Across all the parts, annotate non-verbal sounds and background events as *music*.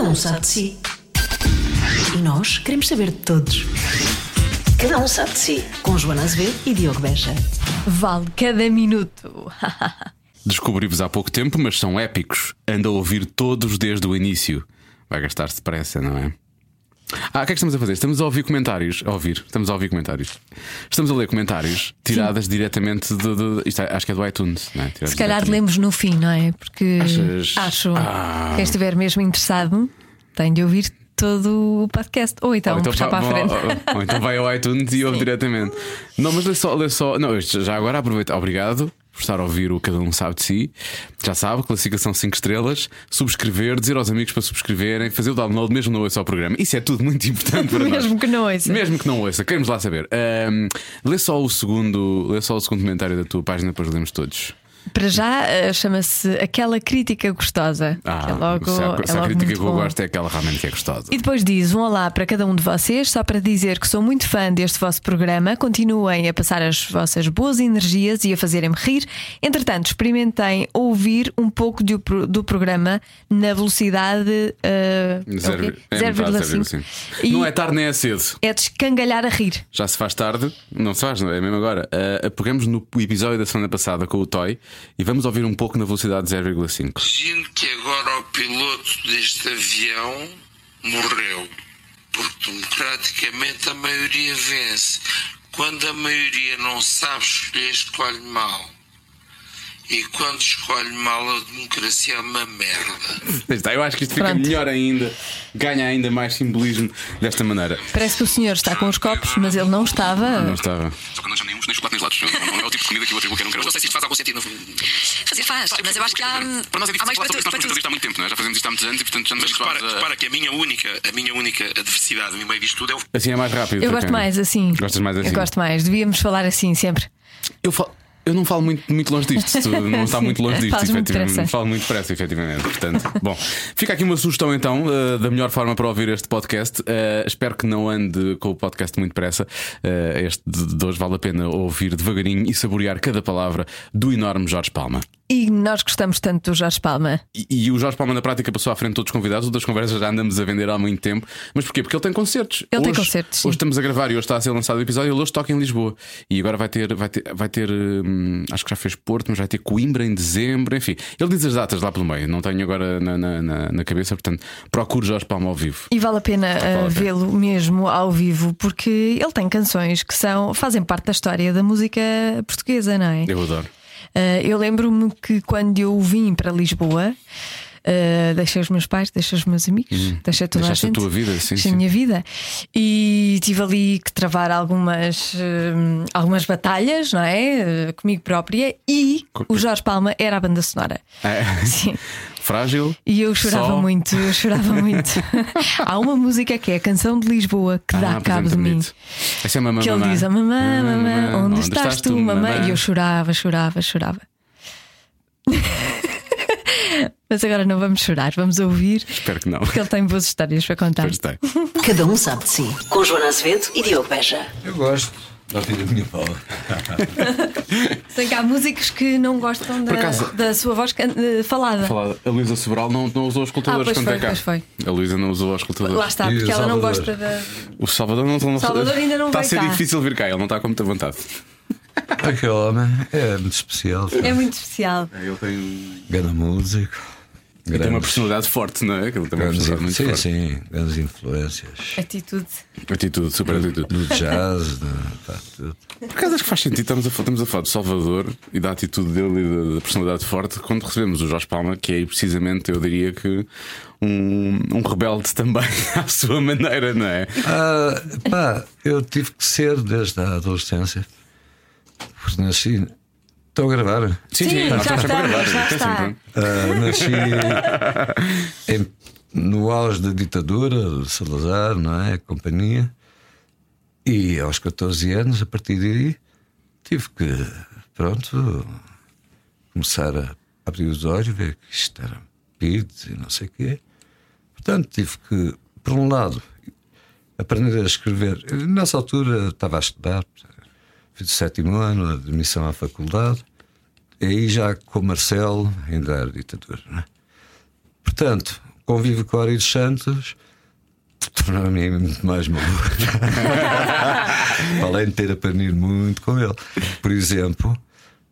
Cada um sabe de si. E nós queremos saber de todos. Cada um sabe de si. Com Joana Azevedo e Diogo Beja. Vale cada minuto. *laughs* Descobri-vos há pouco tempo, mas são épicos. Anda a ouvir todos desde o início. Vai gastar-se depressa, não é? Ah, o que é que estamos a fazer? Estamos a ouvir comentários. A ouvir, estamos a ouvir comentários. Estamos a ler comentários tiradas diretamente de. de- isto é- acho que é do iTunes, não é? Tiradas Se calhar lemos no fim, não é? Porque Achas? acho Ah. quem estiver mesmo interessado tem de ouvir todo o podcast. Ou então, Ou puxar pa- para a frente. ou- ou então vai ao iTunes e ouve *laughs* diretamente. Não, mas lê só, lê só. Não, já agora aproveita. Obrigado por estar a ouvir o Cada Um Sabe de Si. Já sabe, classificação 5 estrelas, subscrever, dizer aos amigos para subscreverem, fazer o download mesmo não ouça ao programa. Isso é tudo muito importante para nós. *laughs* Mesmo que não ouça. Mesmo que não ouça, queremos lá saber. Ahm, lê só o segundo, lê só o segundo comentário da tua página, depois lemos todos. Para já eh, chama-se aquela crítica gostosa. Ah, que é logo, se há, é se há logo crítica que eu bom. gosto é aquela realmente que é gostosa. E depois diz um olá para cada um de vocês, só para dizer que sou muito fã deste vosso programa. Continuem a passar as vossas boas energias e a fazerem-me rir. Entretanto, experimentem ouvir um pouco do, do programa na velocidade uh, Zero- é o quê? é metade, 0,5. 0,5. E Não é tarde nem é cedo. é de escangalhar a rir. Já se faz tarde, não se faz, não é mesmo agora. Uh, pegamos no episódio da semana passada com o Toy e vamos ouvir um pouco na velocidade 0,5. Imagino que agora o piloto deste avião morreu. Porque democraticamente a maioria vence. Quando a maioria não sabe escolher, escolhe mal. E quando escolhe mal, a democracia é uma merda. Está, Eu acho que isto fica Pronto. melhor ainda, ganha ainda mais simbolismo desta maneira. Parece que o senhor está com os copos, mas ele não estava. Não estava. Só que nós já nem uns nem chocolate nem gelados. Não, não é o tipo de comida que eu atribuo que eu não quero. Não sei se isto faz algum sentido. Fazer faz, mas eu acho que há, Para nós é difícil mais falar sobre isto. Nós fazemos isto há muito tempo, não é? Já fazemos isto há muitos anos e portanto já nos repara, a- repara que a minha única, a minha única adversidade no meio disto tudo é o Assim é mais rápido. Eu gosto quem- mais assim. Gostas mais assim? Eu gosto mais. Devíamos falar assim sempre. Eu, falo- eu não falo muito, muito longe disto, *laughs* não está muito longe disto, muito efetivamente. Falo muito depressa, efetivamente. Portanto, *laughs* bom, fica aqui uma sugestão então uh, da melhor forma para ouvir este podcast. Uh, espero que não ande com o podcast muito depressa. Uh, este de de hoje vale a pena ouvir devagarinho e saborear cada palavra do enorme Jorge Palma. E nós gostamos tanto do Jorge Palma. E, e o Jorge Palma na prática passou à frente de todos os convidados, outras conversas já andamos a vender há muito tempo. Mas porquê? Porque ele tem concertos. Ele tem hoje, concertos, sim. Hoje estamos a gravar e hoje está a ser lançado o episódio. Ele hoje toca em Lisboa. E agora vai ter, vai ter, vai ter hum, acho que já fez Porto, mas vai ter Coimbra em dezembro. Enfim, ele diz as datas lá pelo meio. Não tenho agora na, na, na- cabeça, portanto, procure Jorge Palma ao vivo. E vale a pena uh, a pena. vê-lo mesmo ao vivo, porque ele tem canções que são, fazem parte da história da música portuguesa, não é? Eu adoro. Uh, eu lembro-me que quando eu vim para Lisboa. Uh, deixei os meus pais, deixei os meus amigos, deixei toda a Deixaste a gente. tua vida, sim, deixei sim. a minha vida. E tive ali que travar algumas, hum, algumas batalhas, não é? Uh, comigo própria. E o Jorge Palma era a banda sonora. É. Sim. *laughs* Frágil. E eu chorava Só. muito, eu chorava *laughs* muito. Há uma música que é a canção de Lisboa que dá Ah, cabo de mim. Essa é mamã, Que ele mamã. diz: a mamã, mamã, onde, Onde estás, tu, mamã? E eu chorava, chorava, chorava. *laughs* Mas agora não vamos chorar, vamos ouvir, Espero que não. porque ele tem boas histórias para contar. Pois tem. Cada um sabe de si. Com Joana Azevedo e Diogo Beja. Eu gosto de ouvir a minha voz. *laughs* Sei que há músicos que não gostam da, acaso- da sua voz eh, falada. Falar, a Luísa Sobral não, não usou os escutadores Ah, quando foi, é cá. pois foi. A Luísa não usou os escutadores. Lá está, porque ela não gosta da. O Salvador não, não Salvador ainda não Está a ser cá. difícil vir cá, ele não está com muita vontade. Aquele homem é muito especial. É muito especial. Ele tem, Grande músico. Ele tem uma personalidade forte, não é? Ele tem uma personalidade muito sim, forte. sim, grandes influências. Atitude. Atitude, super atitude. Do *laughs* jazz, do, pá, tudo. Por acaso acho que faz sentido, estamos a, falar- estamos a falar de Salvador e da atitude dele e da, da personalidade forte quando recebemos o Jorge Palma, que é precisamente, eu diria que um, um rebelde também *laughs* à sua maneira, não é? Ah, pá, eu tive que ser desde a adolescência. Porque nasci. Estou a gravar. Sim, Sim, já a está, gravar, já está. Ah, nasci em- no auge da ditadura, de Salazar, não é? A companhia. E aos 14 anos, a partir daí, tive que, pronto, começar a abrir os olhos, ver que isto era PIDs e não sei o quê. Portanto, tive que, por um lado, aprender a escrever. Eu, Nessa altura estava a estudar, fiz o sétimo ano, admissão à faculdade, e aí já com o Marcelo ainda era ditadura. Não é? Portanto, convívio com o Ari dos Santos tornou-me muito mais maluco. *laughs* Além de ter aprendido muito com ele. Por exemplo,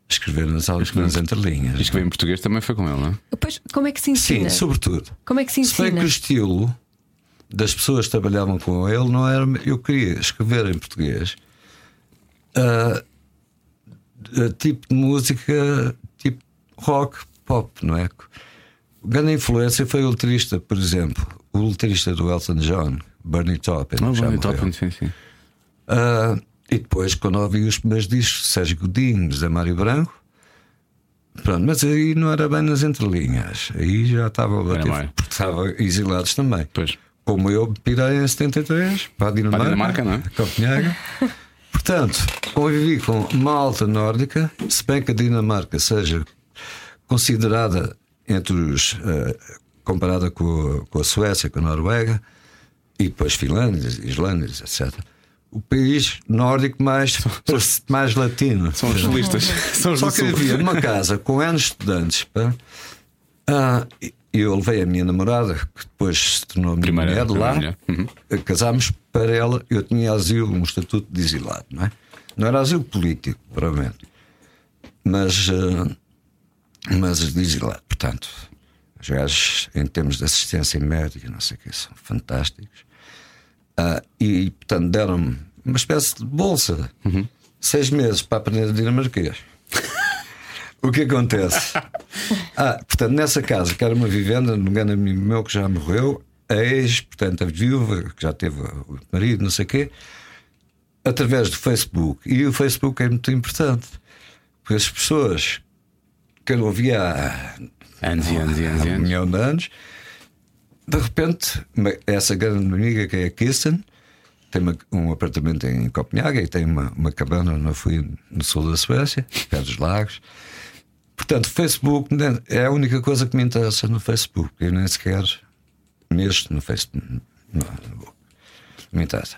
escrever nas aulas nas entrelinhas. Escrever em português também foi com ele, não é? Depois, como é que se ensina? Sim, sobretudo. Como é que se Se bem ensina? que o estilo das pessoas que trabalhavam com ele não era. Eu queria escrever em português ah, tipo de música tipo rock, pop, não é? Grande influência foi o letrista, por exemplo, o letrista do Elton John, Bernie Taupin. Bonnie morreu. Taupin, sim, sim. Ah, e depois, quando ouvi os primeiros discos, Sérgio Godinho, José Mário Branco, pronto, mas aí não era bem nas entrelinhas, aí já estava mais. porque estavam exilados também. Pois. Como eu pirei em 73 para a Dinamarca, Para a Dinamarca, não é? Copenhaga. Portanto, convivi com malta nórdica, se bem que a Dinamarca seja considerada entre os. eh, comparada com a, com a Suécia, com a Noruega, e depois Finlândia, Islândia, etc. O país nórdico mais, mais latino. São os solistas. São os Só que havia numa casa com N estudantes. Pá, ah, e eu levei a minha namorada, que depois se tornou minha Primeira- mulher, primeira lá. mulher. Uhum. Casámos para ela. Eu tinha asilo, um estatuto de exilado, não é? Não era asilo político, provavelmente, mas, ah, mas de exilado. Portanto, os gajos, em termos de assistência médica, não sei o que, são fantásticos. Ah, e, portanto, deram-me uma espécie de bolsa, seis meses para aprender dinamarquês. O que acontece? *laughs* Ah, portanto, nessa casa, que era uma vivenda, no engano amigo meu que já morreu, a ex, portanto, a viúva, que já teve o marido, não sei o quê, através do Facebook. E o Facebook é muito importante, porque as pessoas que eu não via há Anos e anos e anos há um milhão de anos. De repente, essa grande amiga que é a Kirsten tem uma- um apartamento em Copenhague e tem uma, uma cabana no, fui no sul da Suécia, perto dos lagos. Portanto, Facebook é a única coisa que me interessa no Facebook. Eu nem sequer mexo no Facebook. Não, não vou. Não me interessa.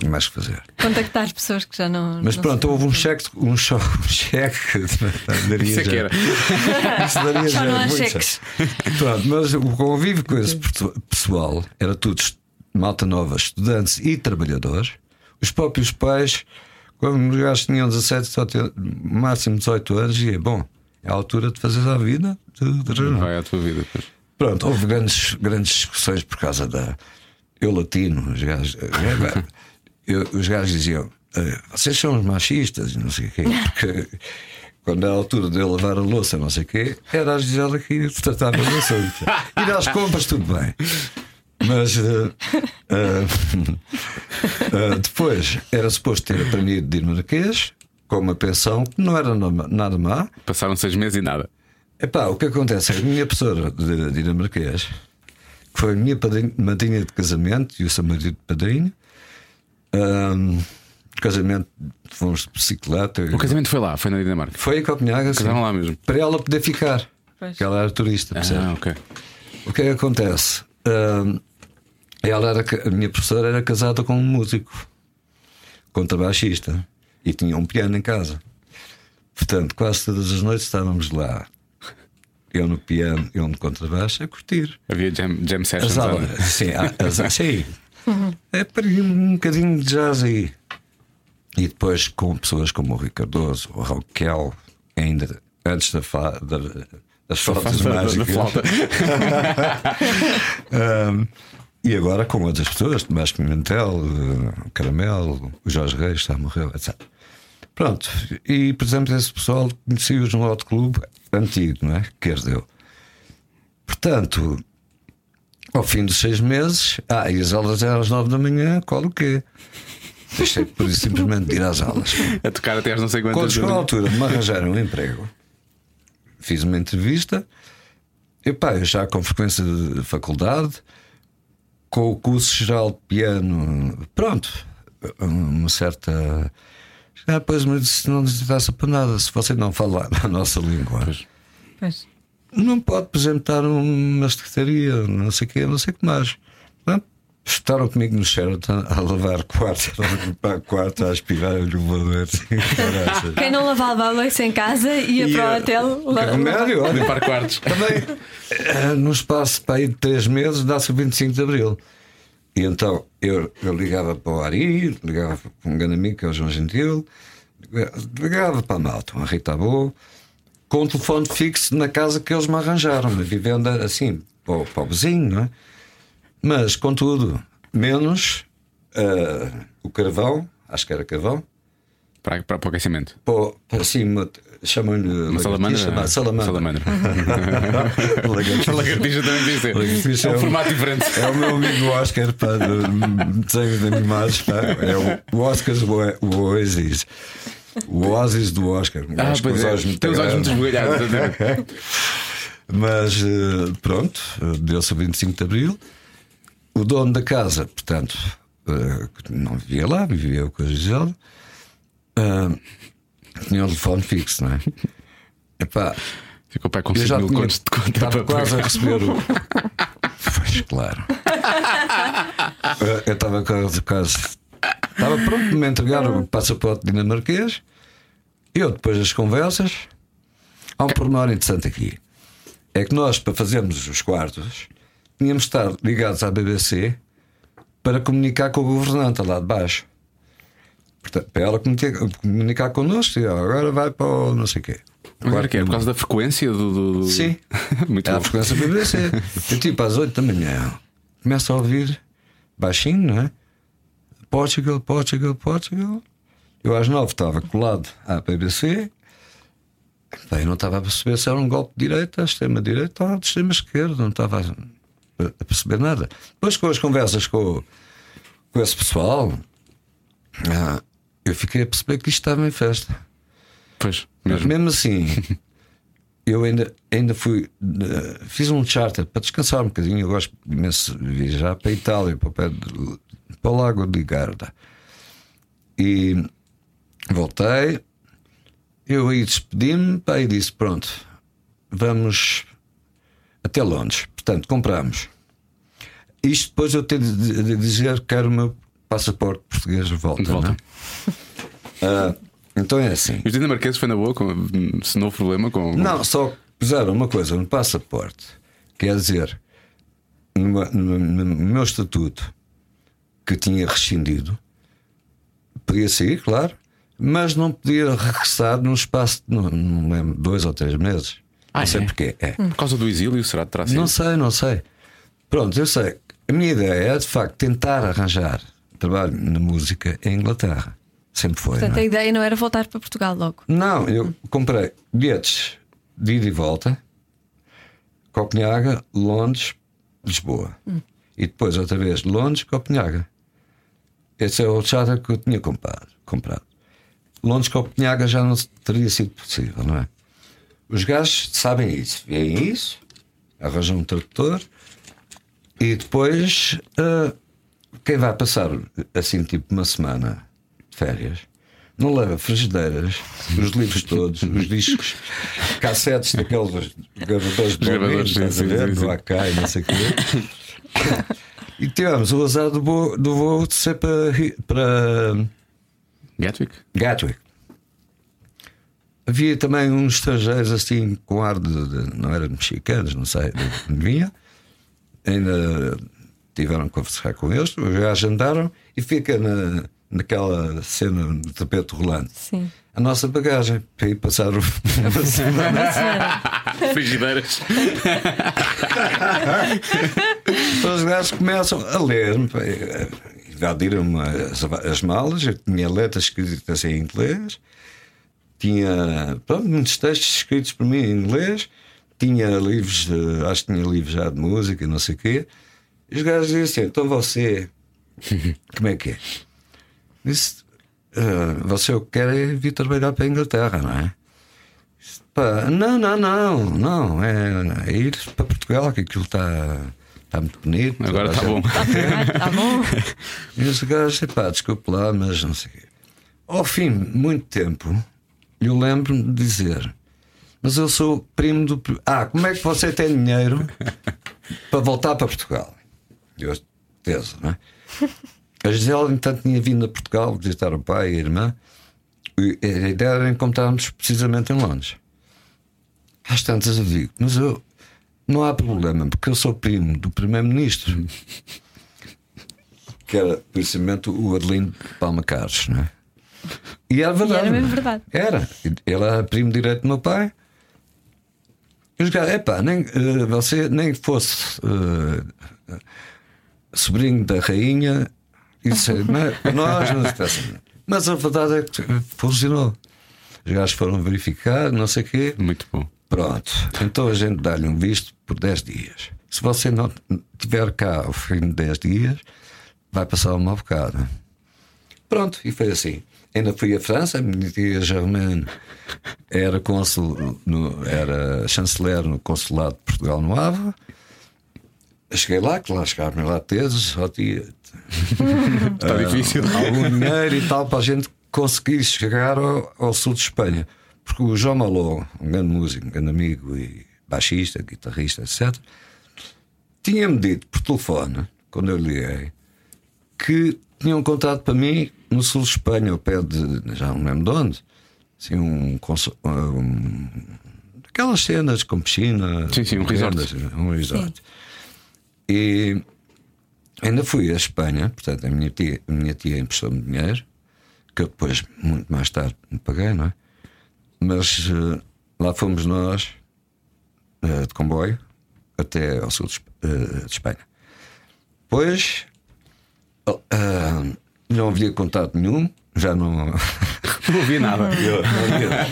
Tem mais que fazer. Contactar as pessoas que já não. Mas não pronto, houve um cheque, um, um cheque. daria Isso é que era. Isso daria Já já não há muito cheques. certo. Pronto, mas o convívio com esse pessoal era tudo malta nova, estudantes e trabalhadores. Os próprios pais, quando os gajos tinham 17, só tinham máximo 18 anos, e é bom, é a altura de fazer a vida. de- de- Vai à tua vida. pois. Pronto, houve grandes, grandes discussões por causa da. Eu latino, os gajos, *laughs* eu- os gajos diziam: eh, vocês são os machistas, e não sei o quê, *laughs* porque quando era a altura de eu lavar a louça, não sei o quê, era a Gisela que tratava do assunto. Ir às *laughs* compras, tudo bem. Mas eh, eh, eh, depois era suposto ter aprendido dinamarquês com uma pensão que não era nada má. Passaram seis meses e nada. Epá, o que acontece é que a minha professora de dinamarquês, que foi a minha padrinha, madrinha de casamento e o seu marido de padrinho, ahm, casamento, fomos de bicicleta. O casamento foi lá, foi na Dinamarca. Foi em Copenhaga, sim, Casaram lá mesmo. para ela poder ficar. Pois. Porque ela era turista, percebe? Ah, ok. O que é que acontece? Ahm, ela era, a minha professora era casada com um músico, contrabaixista, e tinha um piano em casa. Portanto, quase todas as noites estávamos lá, eu no piano, eu no contrabaixo, a curtir. Havia jam, jam sessions. As aulas, olha. sim, as, *laughs* sim. É para ir um bocadinho de jazz aí. E depois com pessoas como o Ricardoso, o Raquel, ainda antes da, fa, da, das flautas Da- da- mágicas. flauta. *laughs* *laughs* Um, e agora com outras pessoas, Tomás Pimentel, o Caramelo, o Jorge Reis, está morreu, etc. Pronto, e por exemplo, esse pessoal conheci-os num outro clube antigo, não é? Que herdeu. Portanto, ao fim dos seis meses, ah, e as aulas eram às nove da manhã, qual o quê? Deixei por isso simplesmente de ir às aulas. A tocar até às não sei Quando quantas. chegou a altura me arranjar um emprego, fiz uma entrevista. E pá, eu já com frequência de faculdade, com o curso geral de piano, pronto, uma certa. Já depois me disse: não interessa para nada, se você não falar a nossa língua, Pois. não pode apresentar uma secretaria, não sei o quê, não sei o que mais. Estaram comigo no Sheraton a lavar quarto, a limpar quarto, a aspirar o elevador. Caraças. Quem não lavava a louça em casa ia E, para o hotel. remédio, olha. Limpar quartos. Também, eh, no espaço para aí de três meses, dá-se o 25 de Abril. E então eu, eu ligava para o Ari, ligava para um grande amigo que é o João Gentil, ligava para a malta, a Rita Boa, com o telefone fixo na casa que eles me arranjaram, uma vivenda assim, para o, para o vizinho, não é? Mas, contudo, menos eh, o carvão, acho que era carvão, Para, para, para o aquecimento. para, para cima, chamam-lhe Uma salamandra. salamandra. *laughs* Salamandra. Lagartixa. Lagartixa também diz. Lagartixa É é um formato diferente. É o meu amigo Oscar, de desenho de animais, pá. É o, Oscar o Oasis. O Oasis do Oscar. Ah, com pois os é. muito Tem os olhos muito esbugalhados. *laughs* Mas eh, pronto, deu-se o 25 de Abril. O dono da casa, portanto, que não vivia lá, vivia com a Gisela, eh, tinha um telefone fixo, não é? *laughs* Epá, Ficou para com eu 5 já mil tinha, contos de conta estava para quase a receber o. *laughs* Pois, claro. Eh, eu estava quase, quase. Estava pronto de me entregar o passaporte dinamarquês. Eu, depois das conversas, há um pormenor interessante aqui. É que nós, para fazermos os quartos, tínhamos de estar ligados à BBC para comunicar com o governante lá de baixo. Portanto, para ela comunicar, connosco, e, agora vai para o não sei o quê. Mas era que é por causa da frequência do. do- Sim. *laughs* Muito É a bom. frequência da BBC. Eu *laughs* tipo às 8 da manhã começo a ouvir baixinho, não é? Portugal, Portugal, Portugal. Eu às 9 estava colado à BBC. Bem, não estava a perceber se era um golpe de direita, extrema-direita ou de extrema-esquerda. Não estava a, a perceber nada. Depois, com as conversas com, com esse pessoal, ah, eu fiquei a perceber que isto estava em festa. Pois, mesmo. Mesmo assim, *laughs* eu ainda, ainda fui. fiz um charter para descansar um bocadinho. Eu gosto imenso de viajar para a Itália, para o, pé de- para o Lago de Garda. E voltei. Eu aí despedi-me e disse: Pronto, vamos até Londres. Portanto, compramos. Isto depois eu tenho de dizer que quero o meu passaporte português de volta. De volta. não é? Ah, então é assim. Os dinamarqueses foi na boa, com, se não houve problema com. Não, só puseram uma coisa no passaporte, quer dizer, no, no- no meu estatuto que tinha rescindido, podia sair, claro, mas não podia regressar num espaço de não, não lembro, dois ou três meses. Ah, não sei é? porquê. É. Por causa do exílio, será que terá sido? Não sei, não sei. Pronto, eu sei. A minha ideia é de facto tentar arranjar trabalho na música em Inglaterra. Sempre foi. Portanto, não é? a ideia não era voltar para Portugal logo. Não, eu comprei bilhetes de ida e volta, Copenhaga, Londres, Lisboa. E depois outra vez Londres, Copenhaga. Esse é o charter que eu tinha comprado. comprado. Londres, Copenhaga já não teria sido possível, não é? Os gajos sabem isso, veem isso, arranjam um tradutor e depois ah, quem vai passar assim tipo uma semana de férias não leva frigideiras, os livros todos, os discos, *laughs* cassetes daqueles gravadores de gravadores, sim, a ver? sim, sim, do sim. AK e não sei o quê. E tivemos o azar do voo, do voo de ser para, para Gatwick? Gatwick. Havia também uns estrangeiros assim com ar de, de- não eram mexicanos, não sei, de onde vinha. Ainda tiveram que conversar com eles, os gajos andaram e fica na, naquela cena do tapete rolante. Sim. A nossa bagagem para ir passar o- *laughs* uma semana. Frigideiras. Então os gajos começam a ler, invadiram as, as malas, eu tinha letras escritas em inglês, tinha pronto, muitos textos escritos por mim em inglês, tinha livros, de- acho que tinha livros já de música, não sei o quê. E os gajos diziam assim: então você, *laughs* como é que é? Disse: "Ah, você o que quer é vir trabalhar para a Inglaterra, não é? Pá, não, não, não, não. É, é ir para Portugal, que aquilo está está muito bonito. Agora está bom. gente- Tá bom? E os gajos, pá, desculpe lá, mas não sei o quê. Ao fim de muito tempo, eu lembro-me de dizer: Mas eu sou primo do. Ah, como é que você tem dinheiro *laughs* para voltar para Portugal? Eu, certeza, não é? A Gisela, entanto, tinha vindo a Portugal visitar o pai e a irmã. E a ideia era encontrarmos precisamente em Londres. Às tantas eu digo, mas eu não há problema, porque eu sou primo do primeiro-ministro, *laughs* que era precisamente o Adelino Palma Carlos, não é? E era verdade. era mesmo verdade. Era. Ele era primo direito do meu pai. E os caras, epá, nem, eh, você nem fosse eh, sobrinho da rainha, isso é, não é- para nós não se peça. Mas a verdade é que funcionou. Os gajos foram verificar, não sei o quê. Muito bom. Pronto, então a gente dá-lhe um visto por 10 dias. Se você não tiver cá ao fim de 10 dias, vai passar um mau bocado. Pronto, e foi assim. Ainda fui à França, a minha tia Germaine era cônsul, no, era chanceler no consulado de Portugal no Ava. Cheguei lá, que lá chegaram lá teses, ó tia, Está *laughs* difícil. algum dinheiro e tal para a gente conseguir chegar ao, ao sul de Espanha. Porque o João Malô, um grande músico, um grande amigo e baixista, guitarrista, etc., tinha-me dito por telefone, quando eu liguei, que tinham contado para mim no sul de Espanha, ao pé de, já não lembro de onde, assim, um, conso- um aquelas cenas com piscina, Sim, sim, um resort. um resort. E ainda fui à Espanha, portanto, a minha tia, a minha tia emprestou-me dinheiro, que eu depois, muito mais tarde, me paguei, não é? Mas eh, lá fomos nós, eh, de comboio, até ao sul de, de Espanha. Depois, ah, não havia contato nenhum, já não. *laughs* Não ouvi nada. *laughs* Eu não havia.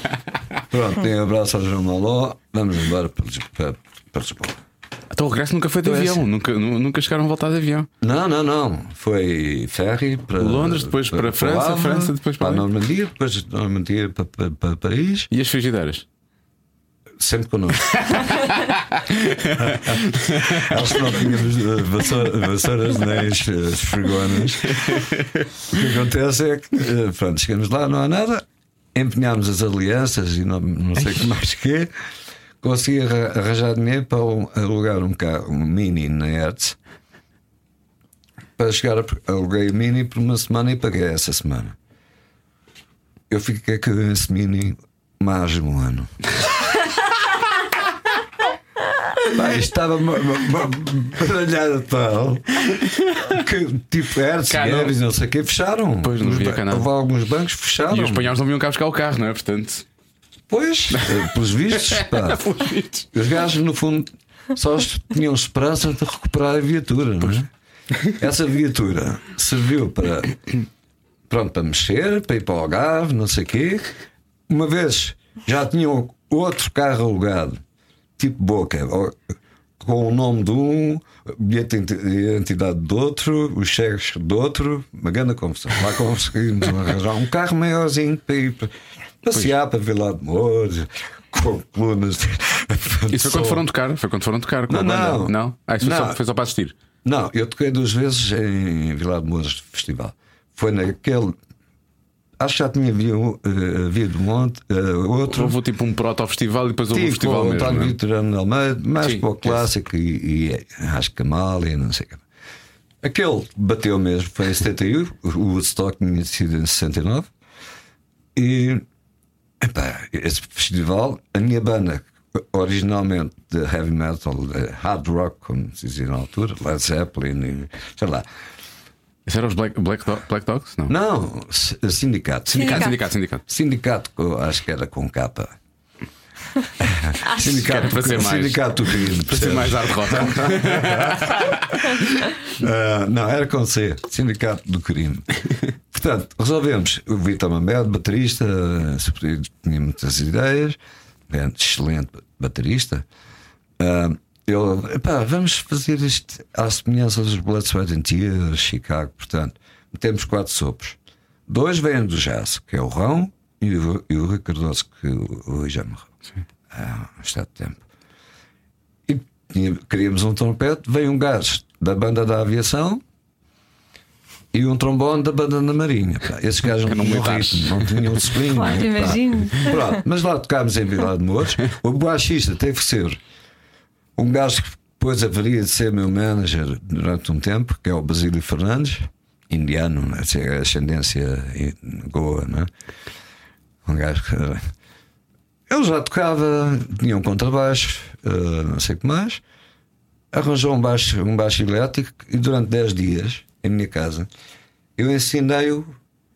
Pronto, tem um abraço ao João Maló, vamos embora para, para, para Lisboa. Então o regresso nunca foi de avião, nunca, nu- nunca chegaram a voltar de avião. Não, não, não. Foi ferry para Londres, depois para França, Havre, França, depois para para a? Normandia, depois de Normandia para, para, para Paris, E as frigideiras? sempre connosco. *laughs* Acho não tínhamos eh, vassoura- vassouras nem as as fregonas. O que acontece é que, eh, pronto, chegamos lá, não há nada, empenhámos as alianças e não, não sei o que mais que consegui arra- arranjar dinheiro para alugar um carro, um mini na Hertz. Para chegar, a, aluguei o mini por uma semana e paguei essa semana. Eu fiquei com esse mini mais de um ano. Pá, estava baralhada tal que tipo Hertz. Guedes, não sei o que, fecharam. Pois, não havia nada. Houve alguns bancos fecharam. E os espanhóis não vinham cá buscar o carro, não é? Portanto. Pois, eh, pelos vistos, *laughs* pá. Os gajos, no fundo, só tinham esperança de recuperar a viatura, não é? Essa viatura serviu para, pronto, para mexer, para ir para o Algarve, não sei o quê. Uma vez já tinham outro carro alugado, tipo Boca, com o nome de um, bilhete de identidade de outro, os cheques de outro, uma grande confusão. Lá conseguimos *laughs* arranjar um carro maiorzinho para ir passear, para lá de Mouros, com colunas. *laughs* Isso foi quando foram tocar? Foi quando foram tocar com Não, não. Não? Ah, isso foi, Não. Só, foi só para assistir. Não, eu toquei duas vezes em Vila de Mouros Festival. Foi naquele. Acho que já tinha havido, eh, havido um monte, eh, outro. Houve tipo um proto-festival e depois houve um Tipo, festival o mesmo. António não é? Vitorano Almeida, mais Sim, para o clássico e, e acho que a Amália, não sei o que. Aquele bateu mesmo, foi em 71, o Woodstock tinha sido em 69. E epá, esse festival, a minha banda, originalmente de heavy metal, de hard rock, como se dizia na altura, Led Zeppelin, e, sei lá. Isso era os Black, Black, Do- Black Dogs? Não. Não, sindicato. Sindicato, sindicato, sindicato. Sindicato, com- acho que era com capa. Que sindicato, era para ser mais- sindicato do crime. Para ser mais hard rock. *laughs* Ah, não, era com C, Sindicato do Crime. Portanto, resolvemos. O Vitor Mamed, baterista, tinha muitas ideias, excelente baterista. Ah, ele, epá, vamos fazer isto à semelhança dos Blood, Sweat and Tears, Chicago. Portanto, temos quatro sopros. Dois vêm do jazz, que é o Rão e o, e o Rui Cardoso, que hoje já morreu. Há um estado de tempo. E tinha- queríamos um trompete, veio um gajo da banda da aviação e um trombone da banda da marinha. Pá, esses gajos *laughs* não tinham ritmo, não tinham *laughs* swing. Claro, imagino. Pronto, mas lá tocámos em Vila de Mouros. O baixista teve que ser um gajo que depois haveria de ser meu manager durante um tempo, que é o Basílio Fernandes, indiano, a ascendência Goa, né? um gajo que. Ele já tocava, tinha um contrabaixo, eh, não sei o que mais, arranjou um baixo, um baixo elétrico e durante 10 dias, em minha casa, eu ensinei-o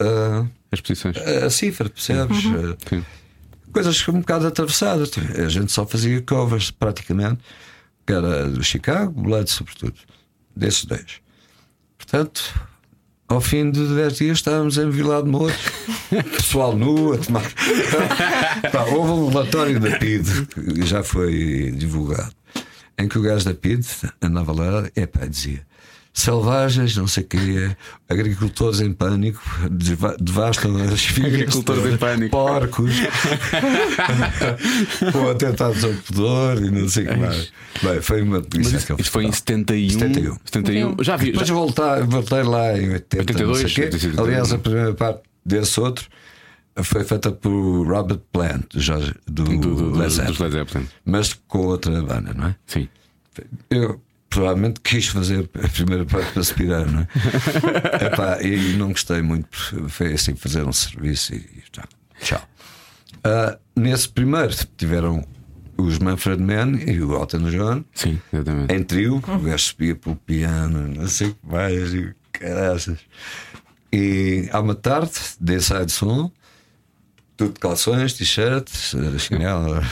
a, As posições. a cifra, percebes? Eh, Sim. coisas um bocado atravessadas. A gente só fazia covers praticamente, que era do Chicago, Blood, sobretudo, desses dois. Portanto, ao fim de 10 dias estávamos em Vila de *laughs* pessoal nu a tomar. *laughs* Pá, houve um relatório da PID que já foi divulgado, em que o gajo da PID andava lá e pá, dizia. Selvagens, não sei o quê, agricultores em pânico, deva- devastam as *laughs* filhas, Agricultores em pânico. porcos, *laughs* com atentados ao pudor e não sei o que mais. Bem, foi uma isso, isso foi em fez. 71. 71. 71. Já vi. Depois Já, voltar, voltei lá em 80, 82, não sei quê. 82. Aliás, a primeira parte desse outro foi feita por Robert Plant, do, Jorge- do, do, do, Led Zeppelin. mas com outra banda, não é? Sim. Eu provavelmente quis fazer a primeira parte para aspirar, não é? *laughs* Epá, e não gostei muito, foi assim fazer um serviço e, e tá. tchau. Ah, nesse primeiro tiveram os Manfred Mann e o Elton John Sim, exatamente. em trio, o gajo subia pelo piano, não sei o que mais, e caraças. E há uma tarde, de ensaio de som, tudo de calções, t-shirts, chinelo. *laughs*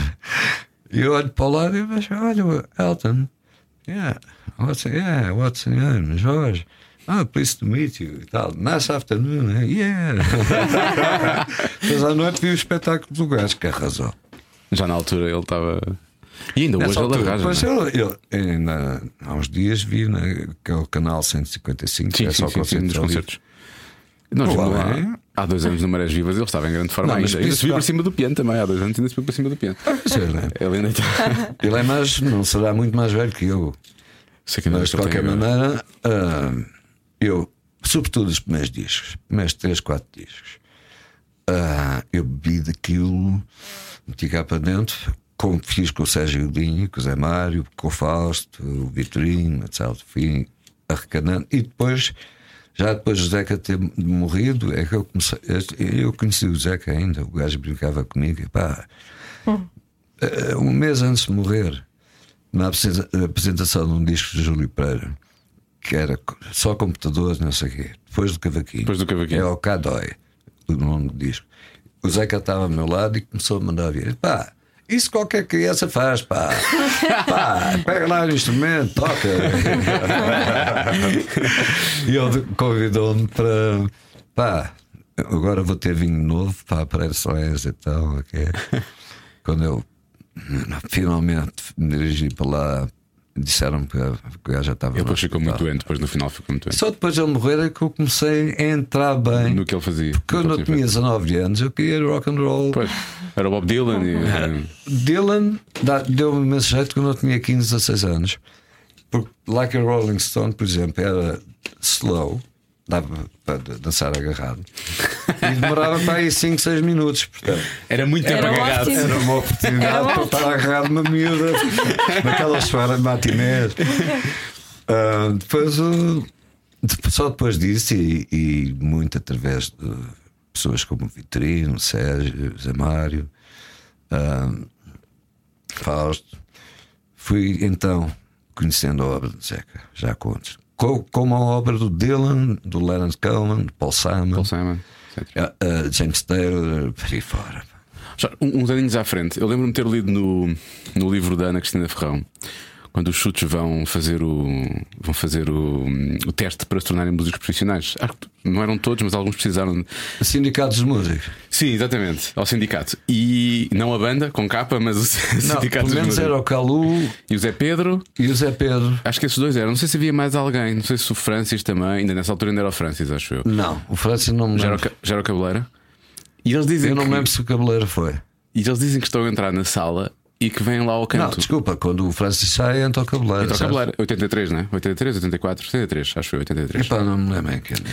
E eu olho para o lado e vejo, olha, Elton, yeah, what's, yeah, what's your name? Jorge. Ah, pleased to meet you e tal. Nice afternoon, eh? yeah. *laughs* Mas à noite vi o espetáculo do gajo que arrasou. Já na altura ele estava. E ainda hoje Nessa ele altura, arrasa. pois não é? eu, eu, ainda há uns dias vi naquele canal 155 que Sim, é sim, só sim, sim, concertos vivo. concertos. Nós Olá, lá. Há dois anos no Marés Vivas ele estava em grande forma Não, mas ainda. Subiu já- para cima do piano também. Há dois anos ainda subiu para cima do piano. Pois é? Ele ainda está. *laughs* Ele é mais, não será muito mais velho que eu, Sei que mas de qualquer maneira, ah, eu, sobretudo os primeiros discos, primeiros 3, 4 discos, ah, eu bebi daquilo, meti cá para dentro, como fiz com o Sérgio Godinho, com o Zé Mário, com o Fausto, o Vitorino, etc. Fui arrecadando e depois. Já depois do Zeca ter morrido, é que eu comecei. Eu conheci o Zeca ainda, o gajo brincava comigo. E pá, eh, um mês antes de morrer, na apresenta- apresentação de um disco de Júlio Pereira, que era só computadores, não sei o quê, depois do cavaquinho. Depois do cavaquinho. É o Cadói, o nome do disco. O Zeca estava ao meu lado e começou a mandar vir. Pá, isso qualquer criança faz, pá. *laughs* pá, pega lá o instrumento, toca. e ele convidou-me para. Pá, agora vou ter vinho novo pá, para a excelência e tal. ok? Quando eu finalmente me dirigi para lá, disseram que que gajo já estava. Ele no depois ficou muito doente, depois no final ficou muito doente. Só depois de ele morrer é que eu comecei a entrar bem. No que ele fazia. Quando No eu que ele tinha tinha 19 anos, eu queria rock and roll. Pois, era o Bob Dylan e. Dylan deu-me imenso jeito quando eu tinha 15, 16 anos. Porque, like a Rolling Stone, por exemplo, era slow, dava para dançar agarrado. E demorava para aí 5, 6 minutos. Portanto, Era muito tempo Era agarrado. ótimo. era uma oportunidade Era para estar agarrado uma miúda naquelas feiras matinés. Ah, depois, de- só depois disso, e, e muito através de pessoas como o Vitrino, Sérgio, Zé Mário, ah, Fausto, fui então conhecendo a obra de Zeca, já contos. Co- Como a obra do Dylan, do Leonard Cohen, do Paul Simon, Paul Simon. ah, ah, James Taylor, por aí fora. Já, um- uns aninhos à frente, eu lembro-me ter lido no, no livro da Ana Cristina Ferrão, quando os chutes vão fazer o vão fazer o, o teste para se tornarem músicos profissionais. Acho que não eram todos, mas alguns precisaram. de- Sindicatos de músicos. Sim, exatamente, ao sindicato. E não a banda com capa, mas o *laughs* Não, pelo menos músicos. era o Calu E o Zé Pedro, e o Zé Pedro. acho que esses dois eram. Não sei se havia mais alguém, não sei se o Francis também, ainda nessa altura ainda era o Francis, acho eu. Não, o Francis não me Já era o, lembro. Já era o Cabeleira. E eles dizem Eu não que, me lembro se o cabeleiro foi. E eles dizem que estão a entrar na sala e que vem lá ao Não, canto. desculpa, quando o Francis sai, entra o cabeleiro. Entra o certo? cabeleiro. 83, né? 83, 84, 83, acho que foi 83. Epá, não me lembro em que foi.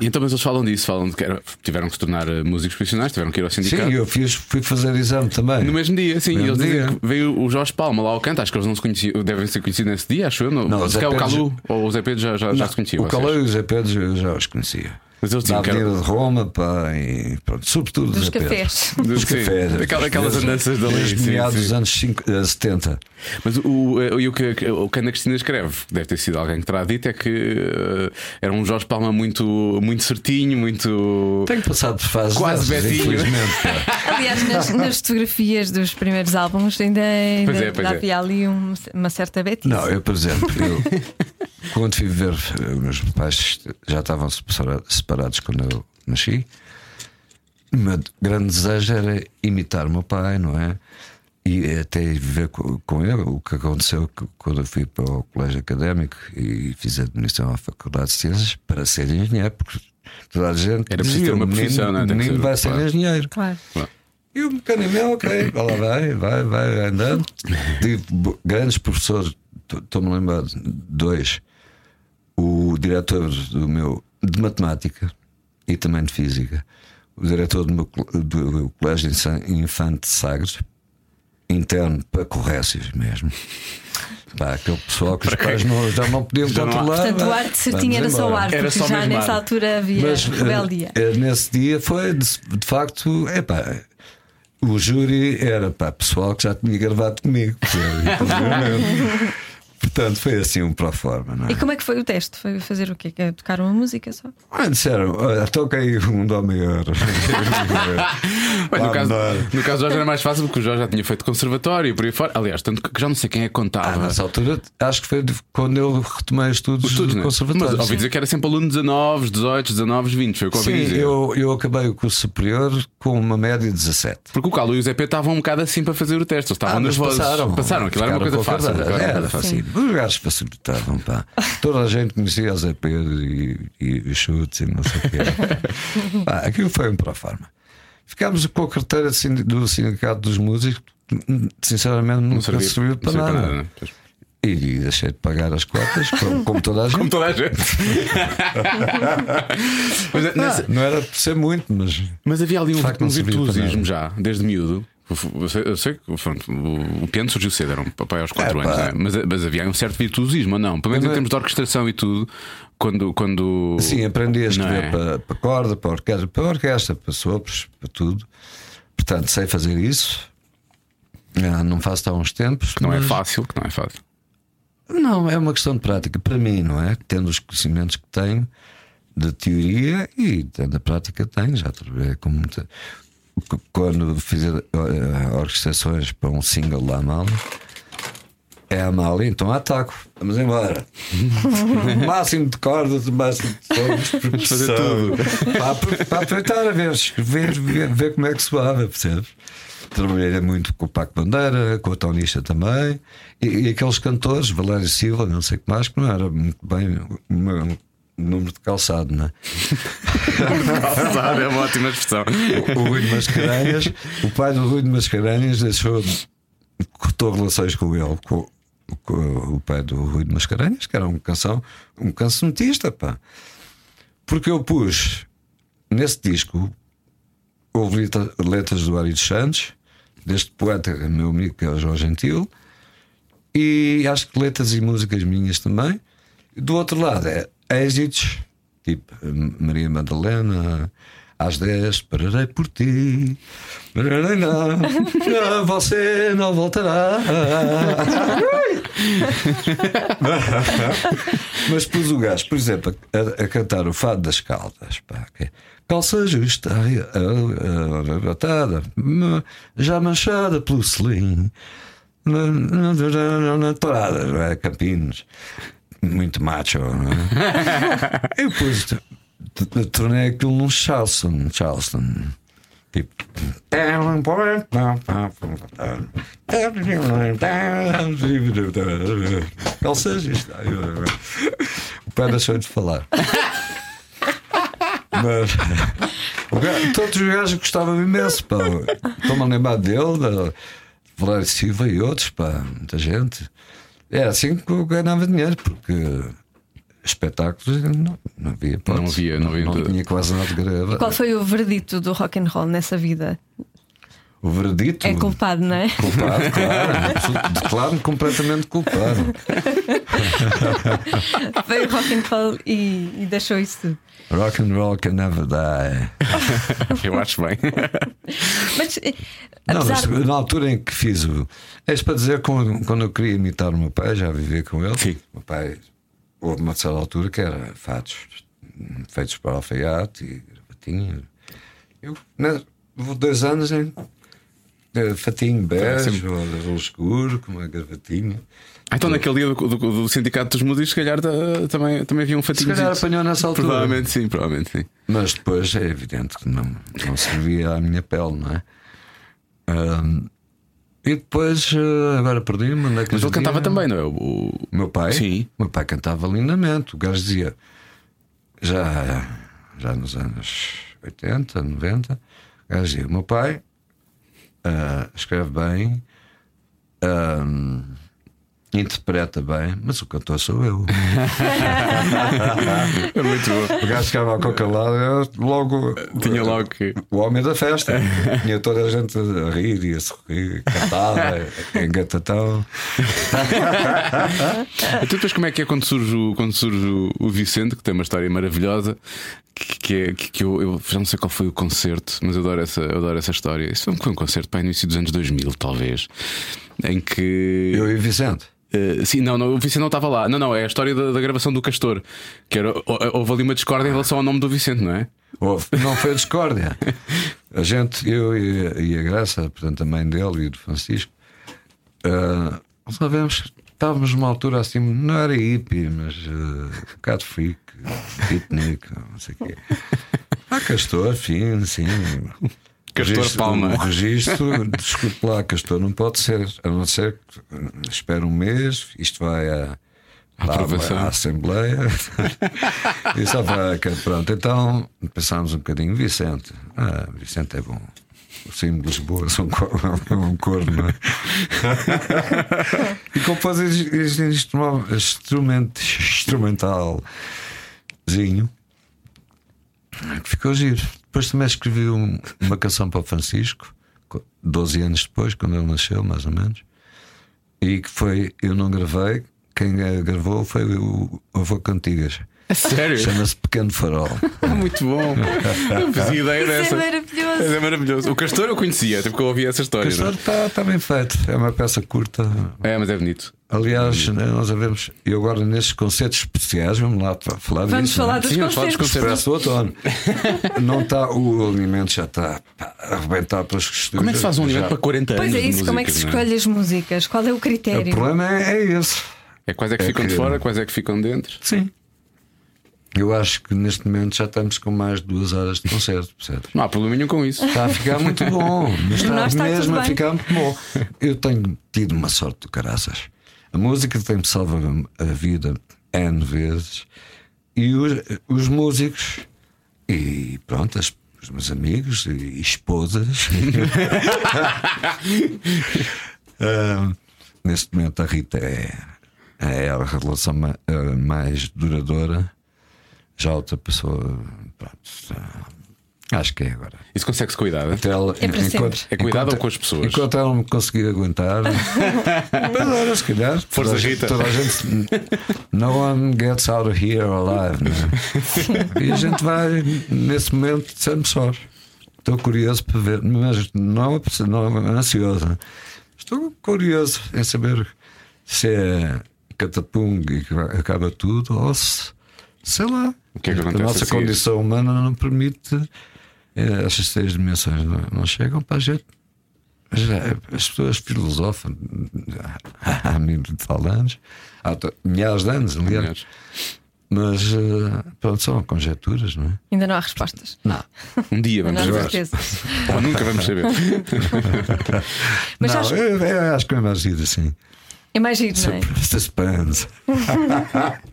E então, mas eles falam disso, falam de que era- tiveram que se tornar eh, músicos profissionais, tiveram que ir ao sindicato. Sim, eu fiz, fui fazer exame também. No mesmo dia, sim, e eles mesmo dizem dia. que veio o Jorge Palma lá ao canto, acho que eles não se conheciam, devem ser conhecidos nesse dia, acho eu. Não, Não, o se Zé calhar o Pedro Calu ou o Zé Pedro já, já, já se conheciam. O. Calou e o Zé Pedro já os conhecia. Mas eles Da que era- Avenida de Roma, pá, e pronto, sobretudo Dos cafés. Dos cafés. aquela- aquelas andanças dali, Desde meados dos anos cinco- eh, 70. Mas o, eh, o que, o que Ana Cristina escreve, deve ter sido alguém que terá dito, é que eh, era um Jorge Palma muito, muito certinho, muito. Tenho passado por fases Quase Betinho. *laughs* Aliás, nas, nas fotografias dos primeiros álbuns ainda, ainda Pois é, pois é. havia ali um- uma certa betice. Não, eu, por exemplo, eu, *laughs* quando fui ver, eh, os meus pais já estavam separa- separados quando eu nasci. O meu grande desejo era imitar o meu pai, não é? E até viver co- com ele. O que aconteceu que quando eu fui para o colégio académico e fiz admissão à Faculdade de Ciências para ser engenheiro, porque toda a gente Era preciso dizia, ter uma "O menino- profissão, não é? menino ser- vai ser claro. engenheiro. Claro. E o mecanismo, ok, vai lá vai, vai, vai andando. *laughs* Tive grandes professores, estou-me a lembrar de dois. O diretor do meu de matemática e também de física, o diretor do meu do Colégio Insa- Infante de Sagres, interno para corrécios mesmo. Pá, aquele pessoal que os pais não, já não podiam Já controlar. Portanto, o vá, ar de certinho era só o embora. ar, Era porque só já nessa ar. altura havia Mas rebeldia. eh, eh, nesse dia foi de, de facto, epá, o júri era pá, pessoal que já tinha gravado comigo. percebe? *laughs* Portanto, foi assim um pro forma, não é? E como é que foi o teste? Foi fazer o quê? Que é Tocar uma música só? Ah, disseram, olha, toca aí um Dó maior. *laughs* Bem, no, caso, no caso do Jorge era mais fácil porque o Jorge já tinha feito conservatório e por aí fora. Aliás, tanto que já não sei quem é que Ah, contava. nessa altura, acho que foi quando eu retomei estudos, Os estudos, do né? conservatório. Mas ouvi dizer que era sempre aluno 19, 18, 19, 20. Foi o que ouvi Sim, dizer. eu, eu acabei o curso superior com uma média de 17. Porque o Calu e o Zé Pedro estavam um bocado assim para fazer o teste. Eles estavam Ah, mas nervosos. passaram. Passaram, aquilo era uma coisa Ficaram fácil. era Era coisa fácil. Os gajos facilitavam, pá. Toda a gente conhecia o Zé Pedro e, e os chutes e não sei o quê. *laughs* pá, aquilo foi um pro forma. Ficámos com a carteira do Sindicato dos Músicos, sinceramente, Não nunca servia, serviu não para servia nada. para nada. né? E, deixei de pagar as cotas, como, como toda a *laughs* gente. Como toda a gente. *laughs* mas, é, nessa- Ah, não era por ser muito, mas. mas havia ali um, facto, não um para virtuosismo já, desde miúdo. Eu sei, eu sei que pronto, o, piano surgiu cedo, era um papai aos 4 É, anos, né? mas, mas havia um certo virtuosismo, não? Pelo menos em termos de orquestração e tudo, quando. quando Sim, aprendi a escrever é? para, para corda, para orquestra, para orquestra, para sopros, para tudo. Portanto, sei fazer isso. Ah, não faço há uns tempos. Que não é mas- fácil, que não é fácil. Não, é uma questão de prática para mim, não é? Tendo os conhecimentos que tenho de teoria e tendo a prática que tenho, já trabalhei com muita. Quando fiz eh, orquestrações para um single da Amália, é a Amália, então ataco. Vamos embora. *laughs* o máximo de cordas, o máximo de sons, fazer tudo. Para, para aproveitar a ver, ver, ver, ver como é que soava, percebes? Trabalhei muito com o Paco Bandeira, com a Tonista também, e, e aqueles cantores, Valério Silva, não sei o que mais, que não era muito bem número de calçado, não é? *laughs* Calçado é uma ótima expressão. o Rui de Mascarenhas, o pai do Rui de Mascarenhas deixou cortou relações com ele, com, com o pai do Rui de Mascarenhas, que era um canção, um cancionista, pá. Porque eu pus nesse disco houve letra- letras do Ari dos Santos, deste poeta, meu amigo que é o João Gentil, e acho que letras e músicas minhas também. Do outro lado é êxitos, tipo hum, Maria Madalena, às 10 pararei por ti, não, você não voltará. Mas pus o gajo, por exemplo, a, a cantar o fado das caldas, pá, que é, calça justa, arrebatada, já manchada pelo selim, parada, não é? Campinos, muito macho, não é? *laughs* Eu pus, t- tornei aquilo num Charleston, Charleston. Tipo. Calças, isto. O pai deixou de falar. *laughs* Mas todos os gajos gostavam imenso. pá. Estou-me a lembrar dele, da- Valério Silva e outros, pá, muita gente. É assim que eu ganhava dinheiro, porque espetáculos não, não havia. Não havia, não havia não, tudo. tinha quase nada de greve. Qual foi o veredito do rock and roll nessa vida? O veredito. É culpado, não é? Culpado, *laughs* claro. Declaro-me completamente culpado. *laughs* Veio o rock and roll e, e deixou isso tudo. Rock and roll can never die. *laughs* Eu acho bem. Mas eh, Não, mas na altura em que fiz o. É isto para dizer quando, quando eu queria imitar o meu pai, já vivia com ele. Sim. O meu pai, houve uma certa altura que era fatos feitos para alfaiate e gravatinho. Eu, né, dois anos em eh, fatinho bege, sempre- ou azul escuro, com uma gravatinha. Ah, então, naquele dia do, do- do Sindicato dos Músicos, se calhar ta- também, também havia um fatinho. calhar apanhou nessa altura. Provavelmente sim, provavelmente sim. Mas depois é evidente que não, não servia à minha pele, não é? Ahm, e depois, eh, agora perdi-me. é Mas ele cantava vivia? também, não é? O, meu pai? Sim. O meu pai cantava lindamente. O gajo dizia, já, já nos anos 80, 90, o gajo dizia: o meu pai ah, escreve bem, ahm, interpreta bem, mas o cantor sou eu. *laughs* É muito bom. O gajo ficava a qualquer lado, logo. Tinha logo que. O homem da festa. Tinha toda a gente a rir e a sorrir, cantava, *laughs* engatatão. *laughs* Então, depois, como é que é quando surge, o, quando surge o, Vicente, que tem uma história maravilhosa, que, que, é, que, que eu, eu já não sei qual foi o concerto, mas eu adoro essa, eu adoro essa história. Isso foi um, foi um concerto para início dos anos 2000, talvez, em que. Eu e o Vicente. Uh, sim, não, não, o Vicente não estava lá. Não, não, é a história da, da gravação do Castor. Que era, hou- houve ali uma discórdia em relação ao nome do Vicente, não é? Houve. Não foi a discórdia. A gente, eu e a, e a Graça, portanto, a mãe dele e do Francisco, ah, sabemos, estávamos numa altura assim, não era hippie, mas ah, um bocado freak, beatnik, não sei o quê. *laughs* Ah, Castor, fim, sim. Castor Registro- Palma. O *laughs* registro, desculpe lá, Castor, não pode ser, a não ser que eh, espera um mês, isto vai Aprovação. à Assembleia *laughs* e só vai. Pronto, então pensámos um bocadinho, Vicente. Ah, Vicente é bom. O símbolo de Lisboa são co- um corno, não é? *laughs* e compôs este instrumento, instrumentalzinho que ficou giro. Depois também escrevi um- uma canção para o Francisco, co- 12 anos depois, quando ele nasceu, mais ou menos. E que foi, eu não gravei, quem gravou foi o avô Cantigas. Sério? Chama-se Pequeno Farol. *laughs* Muito bom. Não fazia ideia Isso é dessa. maravilhoso. É maravilhoso. O Castor eu conhecia, até porque eu ouvi essa O história. Castor não está tá bem feito, é uma peça curta. É? é, mas é bonito. Aliás, né, nós havemos, e agora nestes concertos especiais, vamos lá fa- falar Vamos disso. falar é? dos Sim, vamos falar dos concertos. Do outono. *laughs* Não está, o alimento já está pá, a arrebentar pelas costuras. Como é que se faz um alimento Já- para 40 anos? Pois é de isso, como é que se músicas, não escolhe as músicas? Qual é o O critério? problema é, é esse. É quais é que É ficam de que- fora, quais é que ficam dentro. Sim. Eu acho que neste momento já estamos com mais de duas horas de concerto, percebes? Não há problema nenhum com isso. Está a ficar muito bom, *laughs* mas está, está mesmo a ficar muito bom. Eu tenho tido uma sorte do caraças. A música tem-me salvado a vida N vezes e os, os músicos e pronto, as- os meus amigos e esposas. *laughs* Ah, neste momento a Rita é, é a relação ma- ah, mais duradoura. Já outra pessoa, pronto, ah, acho que é agora. Isso consegue-se cuidar. Até ela, É para sempre. É cuidado enquanto- com as pessoas? Enquanto ela me conseguir aguentar, *laughs* mas olha, se calhar. Força, toda a gente- Rita. Toda a gente. *laughs* No one gets out of here alive, né? E a gente vai, nesse momento, sempre só. Estou curioso para ver, mas não, não ansioso. Estou curioso em saber se é catapum e acaba tudo ou se, sei lá. O que é que a nossa a seguir? condição humana não permite essas três dimensões não, não chegam para a gente. As pessoas filosofam há, mil e tal anos, há milhares de anos, aliás, mas eh, pronto, são conjecturas, não é? Ainda não há respostas. Não. Um dia vamos saber. certeza. Ou nunca vamos saber. *laughs* Mas não, acho- eu, eu acho que é mais assim. É não é? Suspense. *laughs*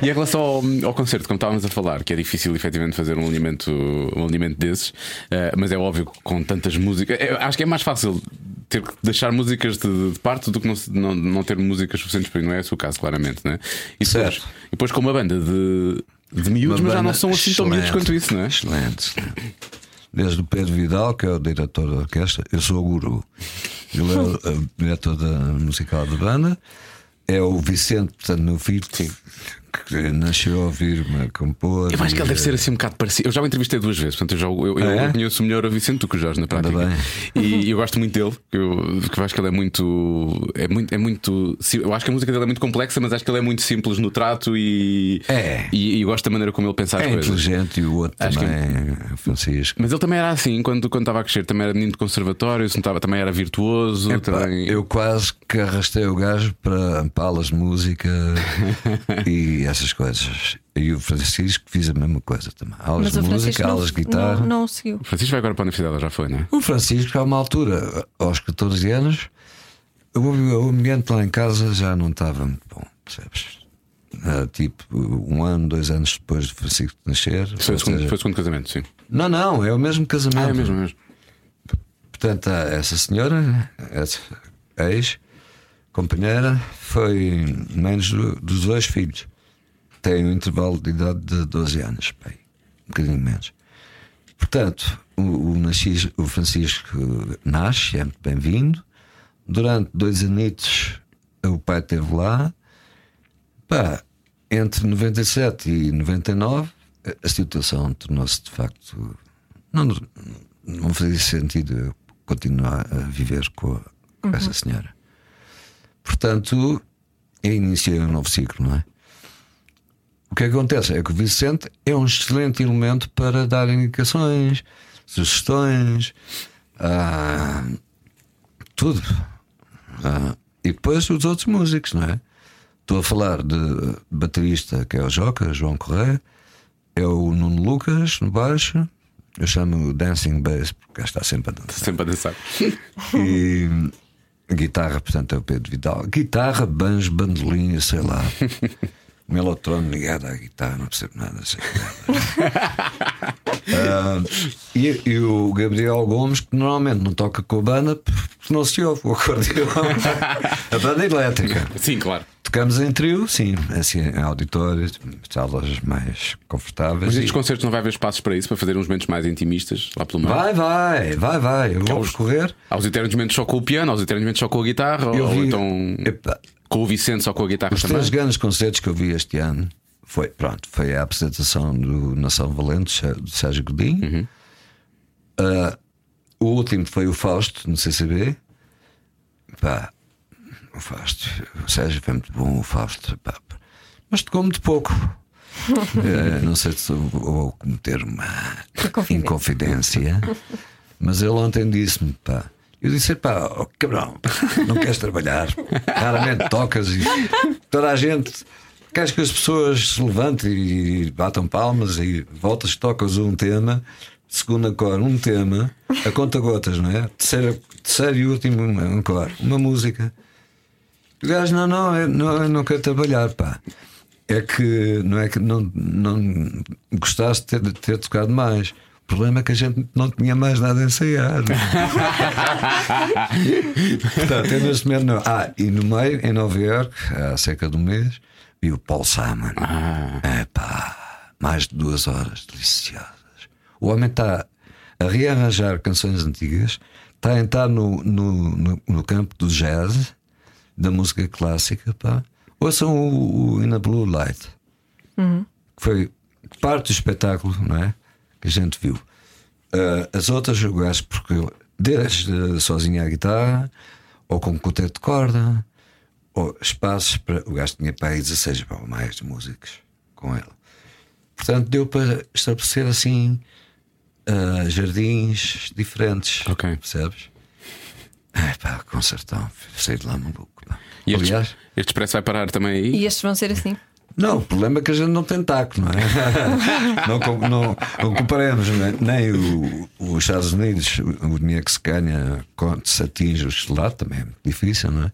E em relação ao, ao concerto, como estávamos a falar, que é difícil efetivamente fazer um alimento, um alimento desses, eh, mas é óbvio que com tantas músicas, eh, acho que é mais fácil ter que deixar músicas de, de parte do que não, não, não ter músicas suficientes para ir, não é esse o caso, claramente, né? E depois, Certo. e depois com uma banda de, de miúdos, Uma mas já não são assim tão miúdos quanto isso, não é? Excelente, excelente. Desde o Pedro Vidal, que é o diretor da orquestra, eu sou o guru. Ele é o, o *laughs* diretor da musical da banda. É o Vicente, portanto, meu filho, que nasceu a ouvir-me a compor. Eu acho que ele deve ser assim um bocado parecido. Eu já o entrevistei duas vezes, portanto eu, já, eu, eu- Ah, é? eu conheço melhor o Vicente do que o Jorge na prática. bem. E eu gosto muito dele, eu, porque eu acho que ele é muito. É muito, é muito. Eu acho que a música dele é muito complexa, mas acho que ele é muito simples no trato e. É. E, e eu gosto da maneira como ele pensa as É coisas. inteligente e o outro Acho que- também, o Francisco. Mas ele também era assim, quando, quando estava a crescer, também era menino de conservatório, também era virtuoso. Epá, também... Eu quase que arrastei o gajo para, para aulas de música *laughs* e essas coisas. E o Francisco fiz a mesma coisa também. Aulas de o música, não, aulas de guitarra. não, não o seguiu. O Francisco vai agora para a universidade, já foi, não é? O Francisco, a uma altura, aos 14 anos, o, o ambiente lá em casa já não estava muito bom, percebes? Ah, tipo, um ano, dois anos depois de Francisco nascer. Foi o segundo, seja- foi o segundo casamento, sim. Não, não, é o mesmo casamento. Ah, é mesmo, é mesmo. Portanto, a- essa senhora, essa ex-companheira, foi menos do- dos dois filhos. Tem um intervalo de idade de 12 anos, bem, um bocadinho menos. Portanto, o, o, Narciso- o Francisco nasce, é muito bem-vindo. Durante dois anitos, o pai esteve lá. Pá, entre 97 e 99, a- situação tornou-se de facto. Não, não fazia sentido eu continuar a viver com, a- com essa senhora. Portanto, eu iniciei um novo ciclo, não é? O que acontece é que o Vicente é um excelente elemento para dar indicações, sugestões, ah, tudo. Ah, e depois os outros músicos, não é? Estou a falar de baterista que é o Joca, João Correia, é o Nuno Lucas no baixo, eu chamo Dancing Bass porque está sempre a dançar. Sempre a dançar. E guitarra, portanto, é o Pedro Vidal. Guitarra, banjo, bandolim, sei lá. *laughs* Um eletrônico ligado à guitarra, não percebo nada. Sei nada. *laughs* Ah, e, e o Gabriel Gomes, que normalmente não toca com a banda, porque não se ouve o acordeão. *laughs* a banda elétrica. Sim, claro. Tocamos em trio, sim, assim, em auditórios, salas mais confortáveis. Mas E- nestes concertos não vai haver espaços para isso, para fazer uns momentos mais intimistas lá pelo meio? Vai, vai, vai, vai. Eu vou Aos- eternos momentos só com o piano, aos eternos momentos só com a guitarra, Eu ou vi- então Epá, com o Vicente só com a guitarra Os também? três grandes concertos que eu vi este ano foi, pronto, foi a apresentação do Nação Valente, do Sérgio Godinho. Ah, o último foi o Fausto, no CCB. Pá, o Fausto, o Sérgio foi muito bom, o Fausto, pá, mas tocou muito pouco. *laughs* Eh, não sei se vou- vou cometer uma inconfidência, mas ele ontem disse-me, pá. Eu disse, pá, oh, cabrão, *laughs* não queres trabalhar? Raramente tocas e toda a gente. Queres que as pessoas se levantem e batam palmas e voltas, tocas um tema, segunda cor, um tema, a conta gotas, não é? Terceira, terceiro e último, um cor, uma música. O gajo, não, não, eu não, eu não quero trabalhar, pá. É que não é que não, não gostaste de ter, de ter tocado mais. O problema é que a gente não tinha mais nada a ensaiar. *laughs* Portanto, eu neste momento não. Ah, e no meio, em Nova York, há cerca de um mês, vi o Paul Simon. É pá, mais de duas horas deliciosas. O homem está a rearranjar canções antigas, está a entrar no, no, no, no campo do jazz, da música clássica, pá. Ouçam o, o In a Blue Light, que foi parte do espetáculo, não é? Que a gente viu. Ah, as outras eu gosto porque eu, desde sozinho à guitarra, ou com quarteto de corda, ou espaços para. O gajo tinha para aí 16 ou mais de músicos com ele. Portanto, deu para estabelecer assim ah, jardins diferentes. Ok. Percebes? É pá, concertão, saí de lá maluco. pá. E este, Aliás, este expresso vai parar também aí? E estes vão ser assim. Não, o problema é que a gente não tem taco, não é? *laughs* não, não, não comparemos né? nem o- os Estados Unidos, o, dinheiro que se ganha quando se atinge o estrelato, também é muito difícil, não é?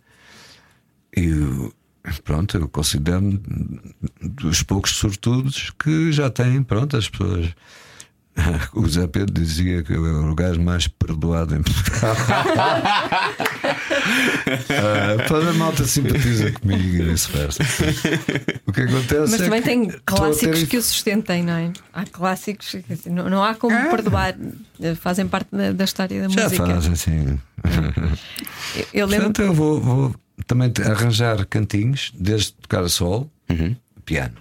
E pronto, eu considero-me dos poucos sortudos que já têm, pronto, as pessoas *laughs* O Zé Pedro dizia que eu era o gajo mais perdoado em Portugal. *laughs* Ah, Toda a malta simpatiza comigo e vice-versa. O que acontece Mas é também que tem clássicos ter- que o sustentem, não é? Há clássicos que não, não há como perdoar, eh, fazem parte da, da história da Já música. faz assim. Eu, eu lembro. Portanto, eu vou, vou também arranjar cantinhos, desde tocar a sol, piano,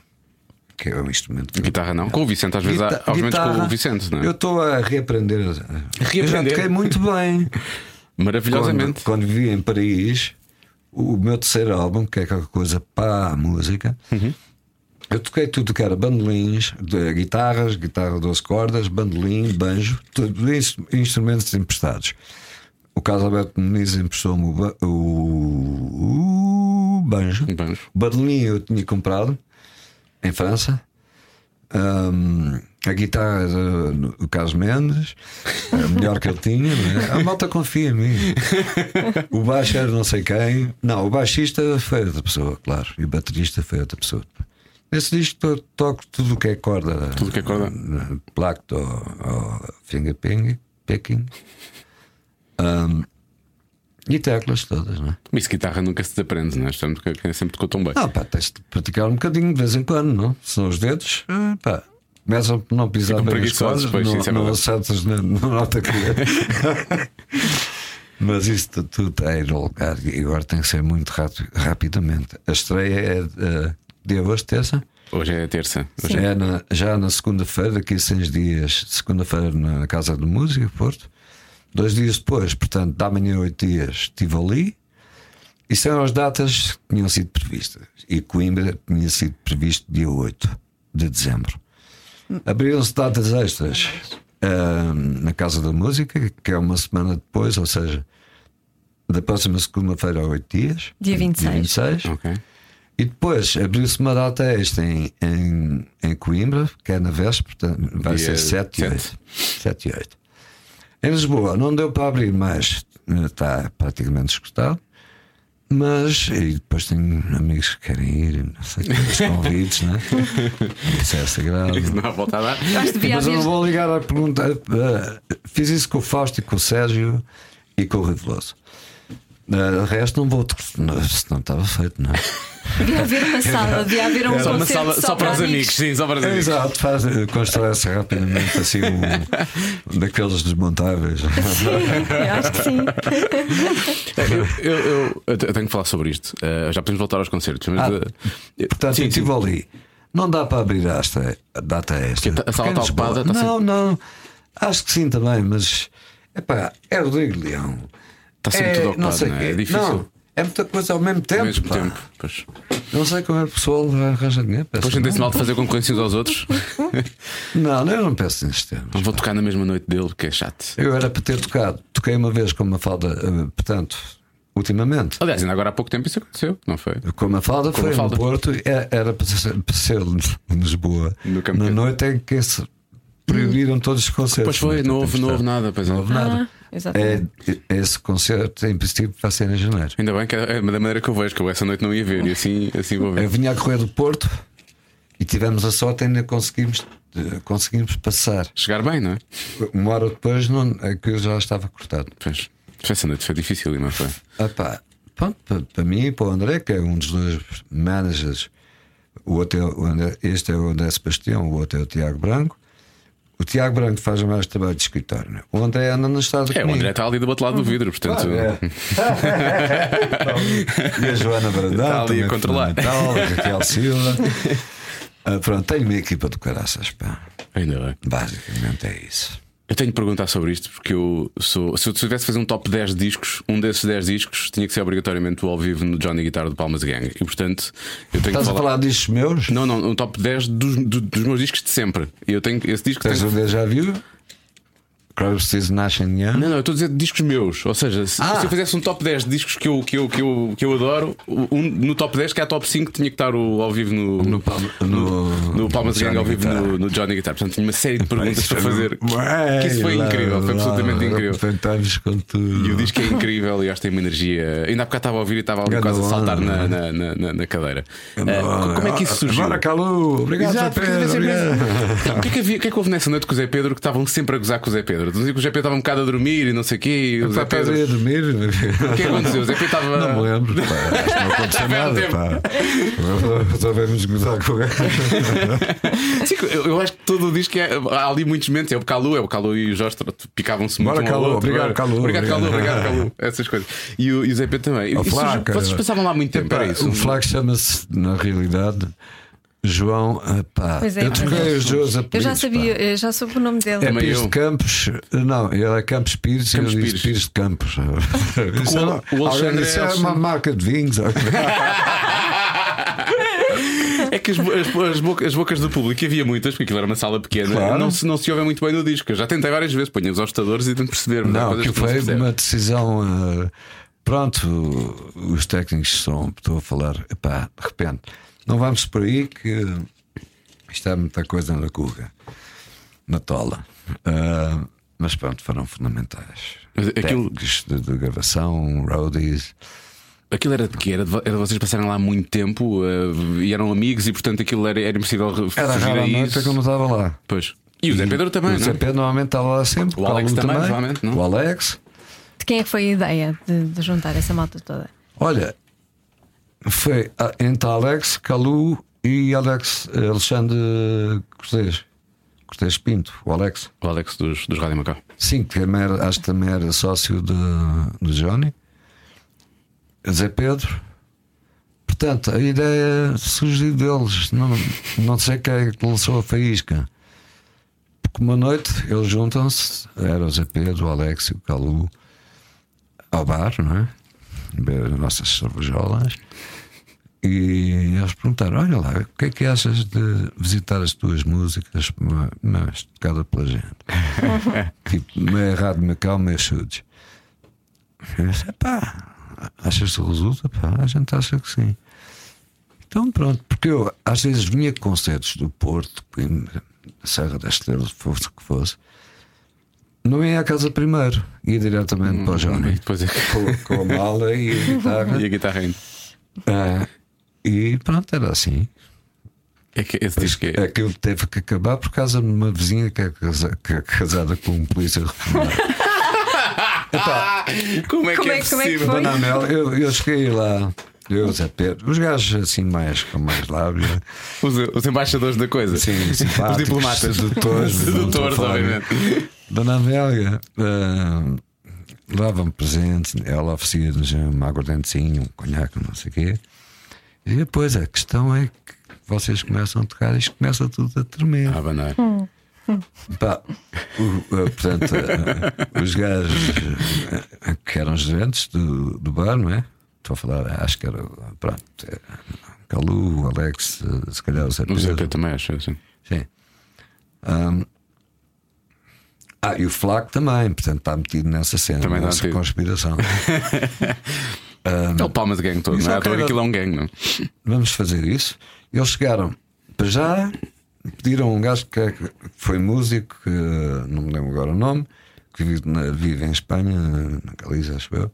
que é o instrumento que Guitarra não. Com o Vicente, às vezes há, Guita- aos momentos com o Vicente, não é? Eu estou a reaprender. Eu já Reaprender? toquei muito bem. Maravilhosamente. Quando, quando vivi em Paris, o meu terceiro álbum, que é qualquer coisa para a música, eu toquei tudo que era bandolins, guitarras, guitarra 12 cordas, bandolim, banjo, tudo isso, instrumentos emprestados. O Carlos Alberto Muniz emprestou-me o, ba- o- o banjo. Um banjo. O bandolim eu tinha comprado em França. Ahm, a guitarra do Carlos Mendes, a melhor que ele tinha, não é? a malta confia em mim. O baixo era não sei quem, não, o baixista foi outra pessoa, claro, e o baterista foi outra pessoa. Nesse disco to- toco tudo o que é corda, Tudo o que é corda. placto ou, ou fingerping, picking, Ahm, e teclas todas, não é? Mas guitarra nunca se desaprende, não é? Portanto, que- que sempre tocou tão bem. Não, pá, tens de praticar um bocadinho de vez em quando, não? São os dedos, eh, pá, começam por não pisar bem as coisas, pois, não, é não acertas na, na nota que *laughs* Mas isso tudo, a ir ao lugar e agora tem que ser muito rápido, rapidamente. A estreia é eh, de hoje, terça. Hoje é terça. Hoje É na- já na segunda-feira, daqui a seis dias, segunda-feira na Casa de Música, Porto. Dois dias depois, portanto, da manhã oito dias, estive ali. Isso eram as datas que tinham sido previstas. E Coimbra tinha sido previsto dia 8 de dezembro. Abriram-se datas extras ah, na Casa da Música, que é uma semana depois, ou seja, da próxima segunda-feira a oito dias. Dia 26. Dia 26. Ok. E depois abriu-se uma data extra em, em, em Coimbra, que é na véspera, portanto, vai Dia ser 7 e sete. 8. 7 e 8. Em Lisboa não deu para abrir mais, eh, está praticamente escutado. Mas e depois tenho amigos que querem ir, não sei, os convites, né? *laughs* Isso é sagrado. Isso não há volta a dar. Mas eu não vou ligar a pergunta. eh, Fiz isso com o Fausto e com o Sérgio e com o Rui Eh, O resto não vou. não, Senão estava feito, não é? *laughs* Devia haver uma sala, devia haver um Só uma sala só para os amigos, sim, só para os É, amigos. Exato, faz, constrói-se rapidamente assim um, *laughs* daqueles desmontáveis. Eu acho que sim. *laughs* Eu, eu, eu- eu tenho que falar sobre isto. Eh, já podemos voltar aos concertos. Mas, Ah, eh, Portanto, sim, eu sim. estive ali. Não dá para abrir esta a data esta. Porque a sala está ocupada, Não, não. Acho que sim também, mas epá, é Rodrigo Leão. Está sempre é, tudo ocupado, não sei não é? quê. É difícil. Não, é muita coisa ao mesmo tempo. Ao mesmo pá. tempo. Pois. Não sei como é que o pessoal arranja dinheiro. peço Depois sentem-se não. mal de fazer concorrência uns aos outros. *laughs* Não, eu não peço nesses termos. Não vou tocar na mesma noite dele, que é chato. Eu era para ter tocado. Toquei uma vez com uma falda, eh, portanto, ultimamente. Aliás, ainda agora há pouco tempo isso aconteceu, não foi? Com uma falda Com foi Mafalda. no Porto, é- era para ser, para ser em Lisboa. No na noite em que se proibiram todos os concertos. Pois foi, Muita não houve, não houve nada. Pois é. Não houve nada. Ah, exatamente. É, esse concerto, em princípio, vai ser em janeiro. Ainda bem que é da maneira que eu vejo, que eu essa noite não ia ver e assim, assim vou Eu ver. vinha a correr do Porto e tivemos a sorte ainda conseguimos, eh, conseguimos passar. Chegar bem, não é? Uma hora depois, não, aquilo já estava cortado. Pois. Essa noite foi difícil, não foi? Ah, pá, pronto, para, para mim e para o André, que é um dos dois managers, o outro é o André, este é o André Sebastião, o outro é o Tiago Branco. O Tiago Branco faz mais trabalho de escritório. né? O André anda na estrada É, o comigo. André está ali do outro lado do vidro, portanto. Claro, *laughs* é. e a Joana Brandão Está ali a controlar. a Raquel Silva. *laughs* Ah, pronto, tenho uma equipa do caraças, pá. Ainda bem. Basicamente é isso. Eu tenho de perguntar sobre isto porque eu sou. Se eu tivesse de fazer um top 10 discos, um desses 10 discos tinha que ser obrigatoriamente o ao vivo no Johnny Guitar do Palmas Gang. E portanto, eu tenho Estás que a falar. falar discos meus? Não, não, um top 10 dos, do- dos meus discos de sempre. Eu tenho esse disco. Tens Tenho... o déjà vu? Crosby, Stills, Nash Young? Não, não, eu estou a dizer discos meus. Ou seja, se, Ah. se eu fizesse um top 10 de discos que eu, que eu, que eu, que eu adoro, um, no top 10, que é a top 5, tinha que estar o ao vivo no, No, Palma- no, no no Palmas Gang ao vivo no, no Johnny Guitar. Portanto, tinha uma série de perguntas para foi- fazer. Ué, Que isso foi lá, incrível, foi lá, absolutamente incrível. Arrebentamos com tudo. E o disco é incrível e acho que tem uma energia. Ainda há bocado estava a ouvir e estava ali quase a saltar onda, na, é? na, na, na cadeira. Onda. como é que isso surgiu? Agora, Calu, obrigado, Exato, Pedro. obrigado. mesmo. O que, é que havia, o que é que houve nessa noite com o Zé Pedro que estavam sempre a gozar com o Zé Pedro? Diziam que o Zé Pedro estava um bocado a dormir e não sei o quê. E o Zé Pedro. a dormir? O que é que aconteceu? O Zé Pedro estava. Não me lembro, pá. Acho que não aconteceu nada, pá. Resolvemos gozar com. *laughs* Sim, eu, eu acho que todo o disco é, há ali muitos momentos. É o Calu, é o Calu e o Jorge picavam-se muito. Bora, um Calu, obrigado, Calu, Obrigado, Calu, obrigado. Calu. Essas coisas. E o, e o Zé Pedro também. O Isso vocês é. passavam lá muito tempo, Epá, era isso? O Flaco chama-se, na realidade, João. Pois é, eu troquei pois é. os dois Eu já pá. sabia, eu já soube o nome dele. É Também Pires eu. de Campos, não, ele é Campos Pires e eu Campos disse Pires. Pires de Campos. *laughs* Isso o- é- o Alexandre disse, é é uma marca de vinhos. É que as, as, as bocas, as bocas do público, e havia muitas, porque aquilo era uma sala pequena, Claro. não, se, não se ouve muito bem no disco. Eu já tentei várias vezes, ponho os hostadores e tento perceber. Não, que que foi percebe. uma decisão. eh, pronto, os técnicos são, estou a falar, epá, de repente, não vamos por aí que isto é muita coisa na cuga, na tola. Ah, mas pronto, foram fundamentais. Mas aquilo- de, de gravação, roadies. Aquilo era de quê? Era de, era de vocês passarem lá muito tempo eh, e eram amigos e, portanto, aquilo era, era impossível re- Era fugir a raramente isso. que eu não estava lá. Pois. E o Zé Pedro também, O Zé é? Pedro normalmente estava lá sempre. O Alex também, provavelmente, não? O Alex. De quem é que foi a ideia de, de juntar essa malta toda? Olha, foi ah, entre Alex, Calu e Alex eh, Alexandre Cortês. Cortês Pinto, o Alex. O Alex dos, dos Rádio Macau. Sim, que também era- acho que também era sócio de, do Johnny. Zé Pedro. Portanto, a ideia surgiu deles. Não, não sei quem é que lançou a faísca. Porque uma noite eles juntam-se, era o Zé Pedro, o Alex e o Calu, ao bar, não é? Beber as nossas cervejolas. E eles perguntaram: Olha lá, o que é que achas de visitar as tuas músicas, ma- mas tocada pela gente? *laughs* tipo, meio errado, meio calmo, meio chutes. Eu disse: Pá, achas que resulta? Pá, a gente acha que sim. Então pronto, porque eu às vezes vinha com concertos do Porto, Serra da Estrela, fosse o que fosse, não ia à casa primeiro, ia diretamente para o E Johnny. depois é que- Com, com a mala e a *laughs* guitarra. E a guitarra ainda. Ah, e pronto, era assim. É que esse disco é. Aquilo teve que acabar por causa de uma vizinha que é, casa- que é casada com um polícia reformado. *laughs* Como é que Como é, é- como é que possível? foi? Dona Amel, eu, eu cheguei lá, eu, Zé Pedro, os gajos assim mais com mais lábios. Os, os embaixadores da coisa. Sim, Os diplomatas. sedutores, Sedutores, falar. obviamente. Dona Amélia ah, dava-me presentes, ela oferecia-nos uma aguardentezinha, um conhaque, não sei o quê. E depois a questão é que vocês começam a tocar e isto começa tudo a tremer. Ah, banar. Pá, o- eh, portanto, eh, os gajos eh, que eram gerentes do, do bar, não é? Estou a falar, acho que era pronto, eh, Calu, o Alex, se calhar o Zé O Zé Pedro. Pedro também acho assim. Sim. Ahm, ah, e o Flaco também, portanto, está metido nessa cena, Também nessa metido. conspiração. É o Palma de Gang todo, não é? é aquilo é um gang, não? Vamos fazer isso. Eles chegaram para já, pediram um gajo que que foi músico, que não me lembro agora o nome, que vive, vive em Espanha, na Galiza, acho eu,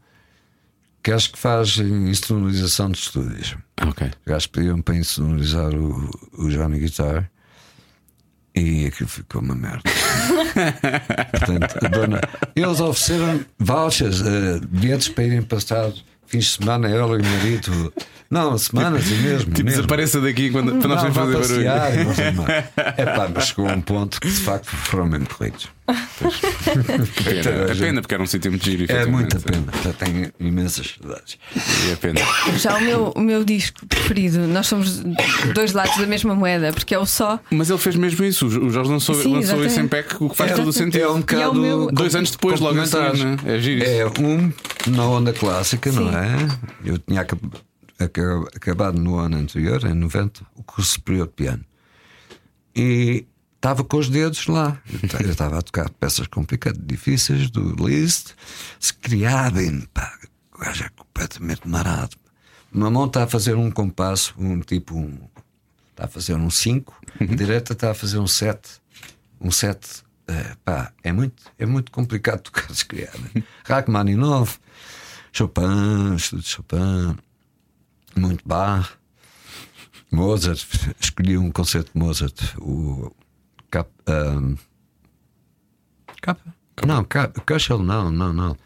que acho que faz insonorização de estúdios. Ok. Os gajos pediram para insonorizar o, o Johnny Guitar e aquilo ficou uma merda. *laughs* Portanto, a dona, eles ofereceram vouchers, eh, bilhetes para irem passar fins de semana, ela e o marido. Não, semanas e mesmo. Tipo, mesmo. desapareça daqui quando, para nós Não, vá fazer passear, barulho. É pá, mas chegou a um ponto que de facto foram mesmo corridos. Pena, é pena, porque era um sítio muito giro. É muita pena, já tenho imensas saudades. É pena. Já o meu, o meu disco preferido, nós somos dois lados da mesma moeda, porque é o só. Mas ele fez mesmo isso. O Jorge lançou, Sim, lançou isso em. PEC, o que faz É- todo o sentido. É um E é o bocado. meu- Dois anos depois, logo a complementares. né? É giro. É um na onda clássica, não Sim. é? Eu tinha acab- aca- acabado no ano anterior, em 90, o curso superior de piano. E estava com os dedos lá. Eu ta- Eu estava a tocar peças complicadas, difíceis, do Liszt, Scriabin, pá, o gajo é completamente marado. Uma mão está a fazer um compasso, um tipo um. está a fazer um 5, a direita está a fazer um 7. Um 7, eh, pá, é muito, é muito complicado *laughs* tocar se criar. Né? Rachmaninoff, Chopin, estudo de Chopin, muito Bach, Mozart, *laughs* escolhi um concerto de Mozart, o Cap, um, Capa? Não, Ca- Köchel, não, não, não.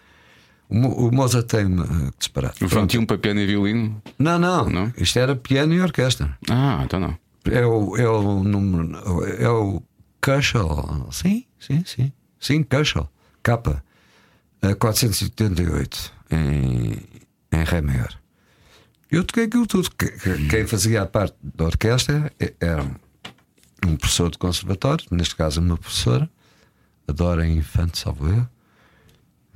O, o Mozart tem uh, que disparar. O 21 para piano e violino? Não, não, Não? Isto era piano e orquestra. Ah, então não. É o, é o número. É o Köchel. Sim, sim, sim. Sim, Köchel. Capa. A 488 em, em Ré maior. Eu toquei aquilo tudo. Que- que- Quem fazia a parte da orquestra e- era um professor de conservatório, neste caso uma professora, a Dora Infante, salvo eu,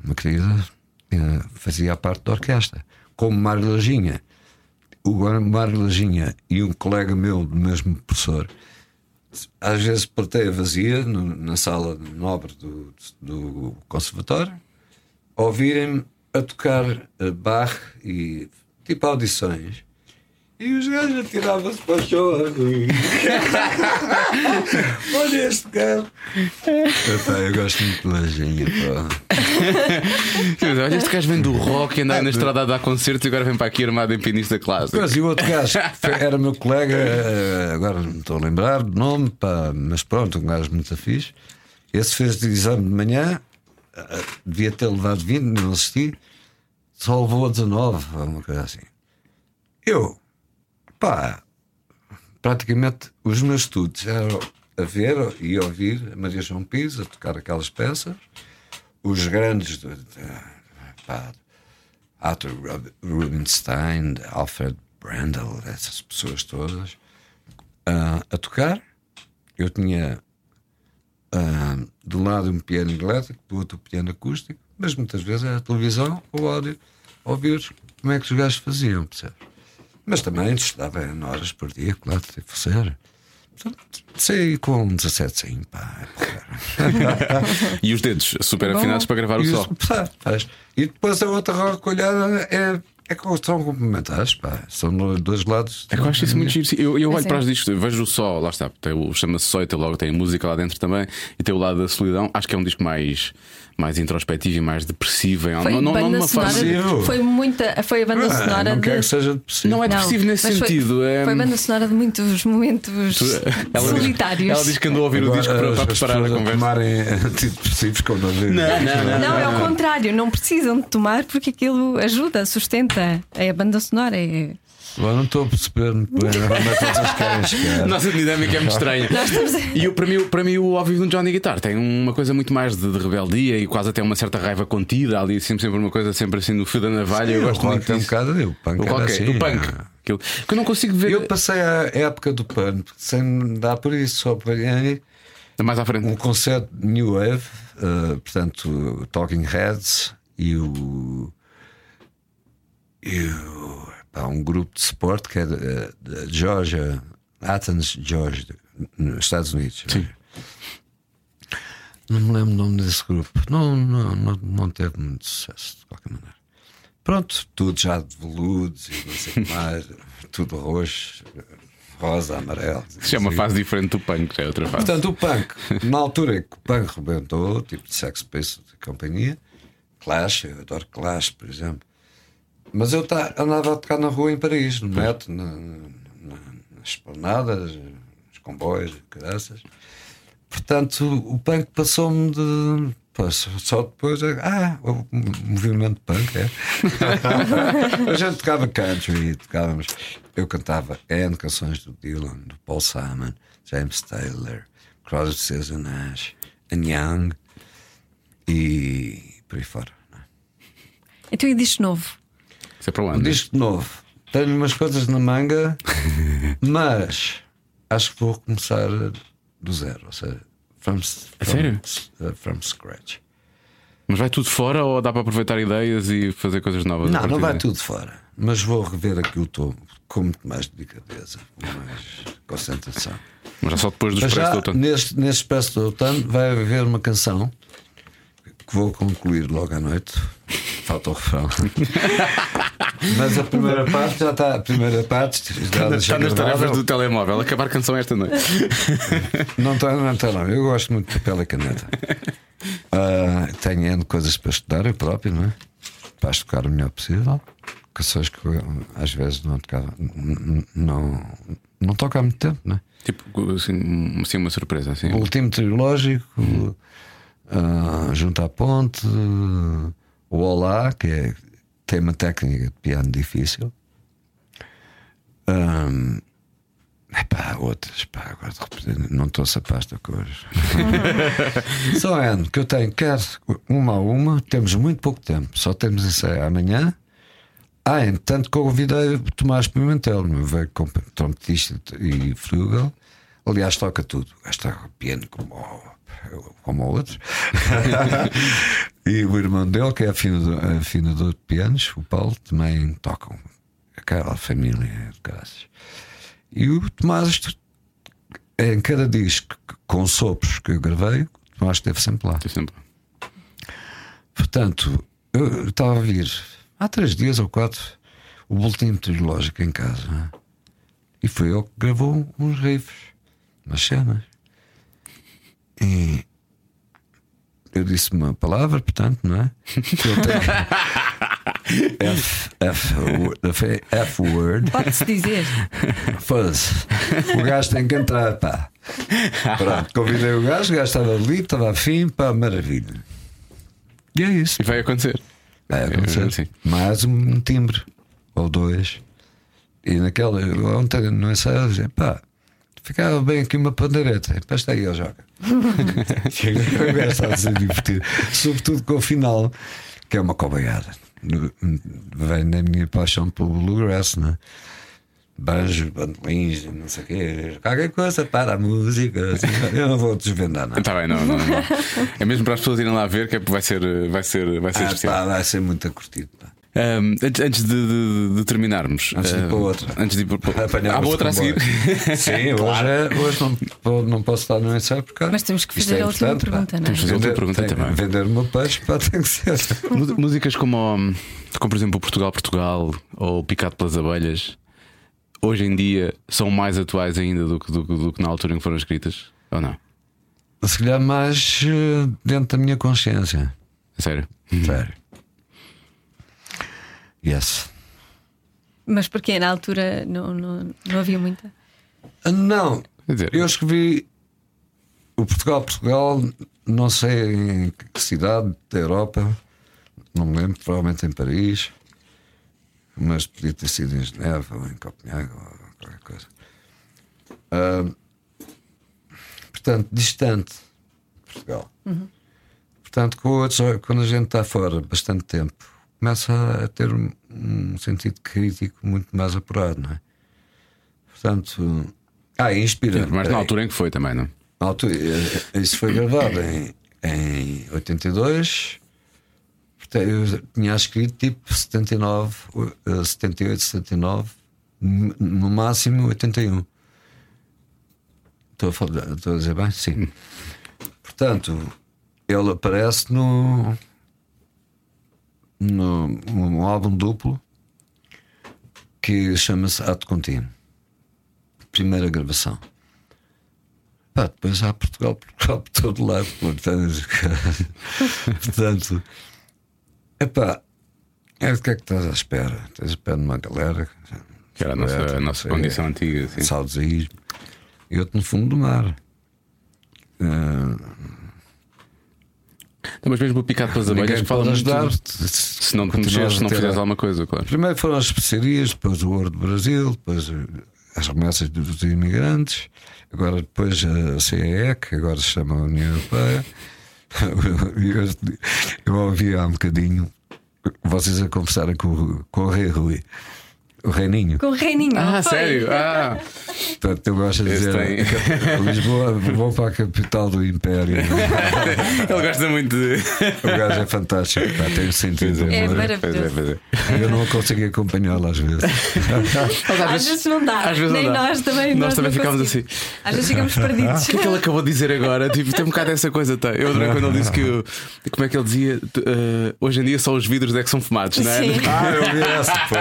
uma querida, eh, fazia parte da orquestra. Como Mário Lajinha, o Mário Lajinha e um colega meu, do mesmo professor, às vezes plateia vazia no- na sala nobre do, do conservatório, ouvirem-me a tocar Bach e tipo audições. E os gajos atiravam-se para o chão. assim. *laughs* Olha este gajo. Epá, eu gosto muito de Lajinha. pá. Olha, este gajo vem do rock, anda aí na estrada a dar concertos e agora vem para aqui armado em pianista clássico. Pois, e o outro gajo *laughs* foi- era meu colega, eh, agora não estou a lembrar do nome, pá, mas pronto, um gajo muito fixe. Esse fez de exame de manhã, eh, devia ter levado 20, não assisti, só levou 19, ou uma coisa assim. Eu, pá, praticamente os meus estudos eram a ver e ouvir a Maria João Pires a tocar aquelas peças, os grandes, de, de, pá, Arthur Rub- Rubinstein, Alfred Brandel, essas pessoas todas, ah, a tocar. Eu tinha ah, de um lado um piano elétrico, do outro um piano acústico, mas muitas vezes era a televisão ou áudio, ouvir como é que os gajos faziam, percebes? Mas também estudava em horas por dia, claro, teve que ser. Portanto, Sei com 17, sim, pá. E os dedos super Bom. afinados para gravar o sol. pá, e depois a outra recolhada é, é que são complementares, pá. São dois lados. É que eu acho isso muito giro. Eu, eu olho é. para os discos, eu vejo o só, lá está, tem o- chama-se só e tem logo tem música lá dentro também, e tem o lado da solidão. Acho que é um disco mais, mais introspectivo e mais depressivo. Em, Foi, não, não, não numa fase. Depressivo. foi muita Foi a banda Ah, sonora não de. quero que seja depressivo. Não é Não, depressivo nesse mas foi- sentido. é- Foi banda sonora de muitos momentos ela, diz, solitários. ela diz que andou a ouvir o Agora, disco para, para preparar a conversa. tomarem antidepressivos quando ouvem. Não, não, não. Não, é o contrário, não precisam de tomar porque aquilo ajuda, sustenta. É a banda sonora. É... Agora não estou a perceber muito bem onde é que vocês querem chegar. A *laughs* nossa dinâmica é muito estranha. E o- para, mim, o- para mim, o óbvio de um Johnny Guitar tem uma coisa muito mais de, de rebeldia e quase até uma certa raiva contida. Ali sempre, sempre uma coisa sempre assim no fio da navalha. eu o gosto rock muito tem um bocado eu, o punk O era rock, é, assim, do punk. ah. Aquilo, que eu não consigo ver Eu passei a época do punk sem me dar por isso, só apanhei mais à frente. um concerto de New Wave, eh, portanto, o Talking Heads e o. E o pá, um grupo de suporte que é de, de Georgia, Athens, Georgia, nos Estados Unidos. Sim. Não me lembro o nome desse grupo. Não, não, não, não teve muito sucesso, de qualquer maneira. Pronto, tudo já de veludos e não sei o que mais, *laughs* tudo roxo, rosa, amarelo. Isso é uma fase diferente do punk, é outra fase. Portanto, o punk, na altura em que o punk rebentou, tipo de Sex Pistols e companhia, Clash, eu adoro Clash, por exemplo. Mas eu ta- andava a tocar na rua em Paris, no metro, na, na, nas esplanadas, nos comboios, graças. Portanto, o punk passou-me de. só- depois. é- Ah, o movimento punk, é. *laughs* a gente tocava country, tocávamos. Eu cantava N canções do Dylan, do Paul Simon, James Taylor, Crosby, Stills and Nash, and Young e por aí fora. não é? Então e disco novo? Isso é para Um onde? disco novo. Tenho umas coisas na manga, *laughs* mas acho que vou começar do zero, ou seja, from, from, sério? uh, from scratch. Mas vai tudo fora ou dá para aproveitar ideias e fazer coisas novas? Não, não vai daí? tudo fora, mas vou rever aquilo todo com muito mais delicadeza, com mais concentração. Mas já só depois do Expresso do Outono. neste, neste Expresso do Outono vai haver uma canção que vou concluir logo à noite. Falta o refrão. *laughs* Mas a primeira parte já está. A primeira parte já Está nas tarefas do telemóvel. Acabar canção esta noite. *laughs* Não está, não está, não. Eu gosto muito de papel e caneta. Ah, tenho N coisas para estudar, eu próprio, não é? Para tocar o melhor possível. Canções que eu, às vezes não tocava. Não, não toco há muito tempo, não é? Tipo, assim, assim uma surpresa. Assim. O último trilógico, ah, Junto à Ponte, o Olá, que é, tem uma técnica de piano difícil. Um, epá, outras, pá, agora de repente não estou a pasta cores. *laughs* Só é que eu tenho, quer uma a uma, temos muito pouco tempo, só temos ensaio amanhã. Ah, entanto, convidei o Tomás Pimentel, meu velho trompetista e frugal. Aliás, toca tudo. Toca piano como, o- como o outro. *laughs* e o irmão dele, que é afinador, afinador de pianos, o Paulo, também tocam. Aquela família de caras. E o Tomás, em cada disco com sopros que eu gravei, o Tomás esteve sempre lá. Estou sempre- Portanto, eu estava a ouvir há três dias ou quatro o boletim meteorológico em casa é? e foi ele que gravou uns riffs, umas cenas. E eu disse uma palavra, portanto, não é? Que eu tenho- *laughs* F, F, F, F word. Pode-se dizer. Foda-se. O gajo tem que entrar, pá. Pronto, convidei o gajo, o gajo estava ali, estava afim, pá, maravilha. E é isso. E vai acontecer. Vai acontecer. É, sim. Mais um timbre ou dois. E naquela, ontem no ensaio, eu dizia, pá, ficava bem aqui uma pandeireta. Esta aí, ele joga. *laughs* o gajo está a ser divertido. Sobretudo com o final, que é uma cobaiada. Vem da minha paixão pelo bluegrass, né? Banjo, bandolins, não sei o quê, qualquer coisa para a música. assim. eu não vou desvendar nada. Está bem, não, não, não. *laughs* É mesmo para as pessoas irem lá ver que é- vai ser, vai ser, vai ser Ah, especial. pá, vai ser muito curtido. Pá. Ahm, antes, antes de, de- de terminarmos, Antes de ir para outra. Antes de ir para para- *laughs* Apanhar Há outra a seguir. *laughs* Sim, hoje, é, hoje não, não posso estar no ensaio porque Mas temos que fazer é a última pergunta, não é? Temos que fazer a última pergunta tem- também. Vender o meu peixe pá, *laughs* tem que ser. Músicas como, hum, como, por exemplo, o Portugal, Portugal ou Picado pelas Abelhas, hoje em dia são mais atuais ainda do que, do, do que na altura em que foram escritas? Ou não? Se calhar mais eh, dentro da minha consciência. Sério? Sério. Yes. Mas porquê? Na altura não, não, não havia muita? Não, eu escrevi o Portugal, Portugal, não sei em que cidade da Europa, não me lembro, provavelmente em Paris, mas podia ter sido em Geneva ou em Copenhague ou qualquer coisa. Ah, portanto, distante de Portugal. Portanto, com outros, quando a gente está fora bastante tempo, começa a ter um, sentido crítico muito mais apurado, não é? Portanto, ah, inspira. Mas na altura em que foi também, não? Na altura, eh, isso foi gravado em, em 82. Portanto, eu tinha escrito tipo 79, eh, 78, 79, n- no máximo 81. Estou a, falar, estou a dizer bem? Sim. *laughs* Portanto, ele aparece no, no, num álbum duplo que chama-se Ato Contínuo. Primeira gravação. Pá, depois há Portugal, Portugal *laughs* por todo lado. Portanto, *laughs* portanto epá, é o que é que estás à espera? Estás à espera de uma galera. Que era a nossa, a nossa condição antiga. Assim. Saudosismo. E outro no fundo do mar. Ah, Não, mas mesmo o Picado pelas Abelhas ninguém fala muito. Se não te mexeres, se não fizeres alguma coisa, claro. Primeiro foram as especiarias, depois o ouro do Brasil, depois eh, as remessas dos imigrantes, agora depois a CEE, que agora se chama União Europeia. *laughs* Eu, ouvi há um bocadinho vocês a conversarem com, com o Rei Rui. O Reininho. Com o Reininho. Ah, foi. sério? Ah, Portanto, eu gosto de dizer tem. que *laughs* Lisboa, vou para a capital do Império. *laughs* ele gosta muito de. O gajo é fantástico, pá, tem um sentido de É humor. maravilhoso. É, é. Eu não consigo acompanhá-lo *laughs* às vezes. Às vezes não dá. Às vezes Nem não dá. nós também. Nós nós também conseguimos. assim. Às vezes ficamos perdidos. O que é que ele acabou de dizer agora? Tipo, tem um bocado dessa coisa. Tá? Eu adorei quando ele disse que. o- Como é que ele dizia? Tu, eh, hoje em dia só os vidros é que são fumados, não é? Sim. Ah, eu vi essa, pô.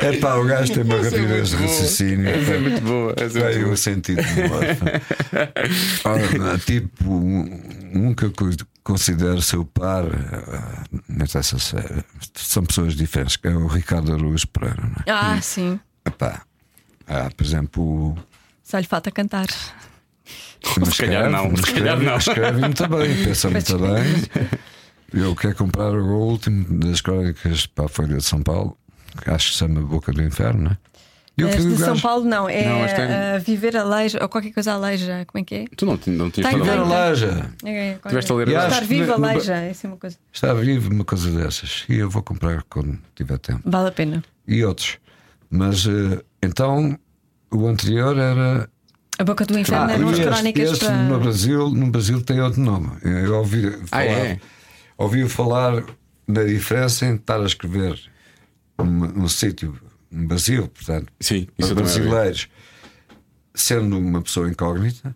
É pá, o gajo tem uma rapidez de raciocínio. Essa é muito boa. Essa é muito o boa. sentido de. Ora, tipo, eu considero seu par ah, nessa série são pessoas diferentes, que é o Ricardo Araújo Pereira, não é? Ah, sim. Epá, há, por exemplo, Só lhe falta cantar. Mas Se calhar não, mas se calhar não. Escreve muito bem, pensa muito bem. Eu quero comprar o último das crónicas para a Folha de São Paulo, acho que se chama Boca do Inferno, não é? Eu o de São Paulo não, é Não, é- ah, Viver a Leija ou qualquer coisa a Leija. Como é que é? Tu não, não tinhas Viver a. Leja. É, qualquer- Tiveste a ler Estar viva a Leija, é assim uma coisa. Está vivo uma coisa dessas. E eu vou comprar quando tiver tempo. Vale a pena. E outros. Mas eh, então o anterior era. A Boca do Inferno Ah, eram as este, crónicas este para. no Brasil, no Brasil tem outro nome. Eu ouvi falar, Ah, é? ouvi falar na diferença em estar a escrever num, num sítio, no Brasil, portanto, Sim, para brasileiros, sendo uma pessoa incógnita,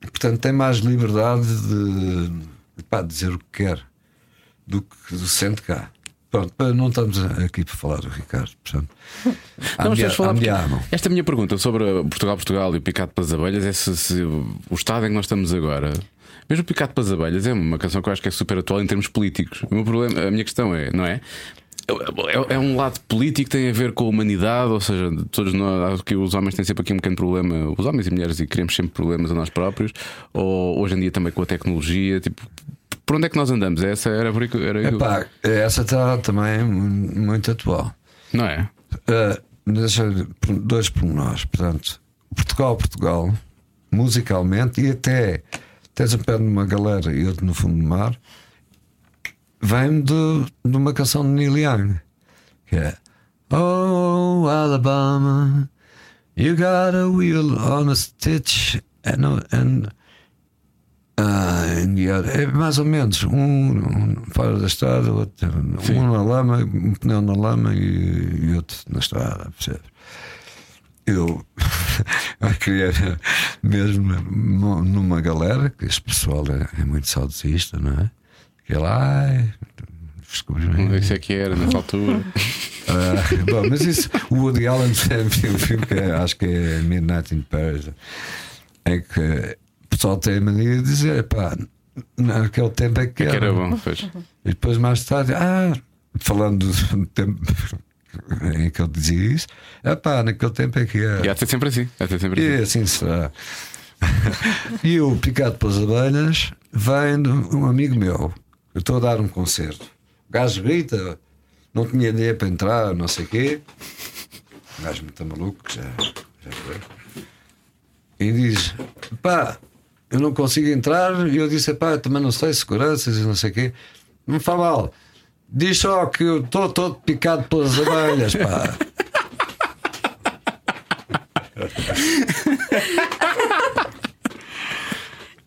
portanto tem mais liberdade de, de, pá, dizer o que quer do que sente cá. Pronto, para- não estamos aqui para falar do Ricardo, portanto. *laughs* Não, mas falar andiamo. Esta minha pergunta sobre Portugal, Portugal e o picado pelas abelhas é se, se o estado em que nós estamos agora. Mesmo o Picado pelas Abelhas é uma canção que eu acho que é super atual em termos políticos. O meu problema, a minha questão é, não é? É, é um lado político que tem a ver com a humanidade, ou seja, todos nós, que os homens têm sempre aqui um pequeno problema, os homens e mulheres, e criamos sempre problemas a nós próprios, ou hoje em dia também com a tecnologia, tipo, por onde é que nós andamos? Essa era era Epá, essa está também mu- muito atual. Não é? Uh, deixa dois pormenores. Portanto, Portugal, Portugal, musicalmente e até tens um pé numa galera e outro no fundo do mar, vem de, de uma canção de Neil Young que é Oh Alabama, you got a wheel on a stitch and, and ah, and é mais ou menos um, um fora da estrada, outro, um na lama, um pneu na lama e, e outro na estrada, percebes? Eu, *laughs* eu queria mesmo numa- numa galera, que este pessoal é, é muito saudosista, não é? Que é lá, descobri Isso é que era nessa altura. ah, bom, mas isso, o Woody Allen tem *laughs* um filme que é- acho que é Midnight in Paris, em que o pessoal tem a mania de dizer, pá, naquele tempo é que É que era. era bom, pois. E depois mais tarde, ah, falando do tempo em que ele dizia isso, é pá, naquele tempo é que era. E ser sempre assim. Ser sempre E assim. assim será. *laughs* e o Picado pelas Abelhas vem de um amigo meu. Eu estou a dar um concerto. O gajo grita, não tinha dinheiro para entrar, não sei o quê. O gajo muito maluco, que já, já foi. E diz: pá, eu não consigo entrar. E eu disse: pá, também não sei, seguranças e não sei o quê. Não faz mal. Diz só que eu estou todo picado pelas abelhas, pá.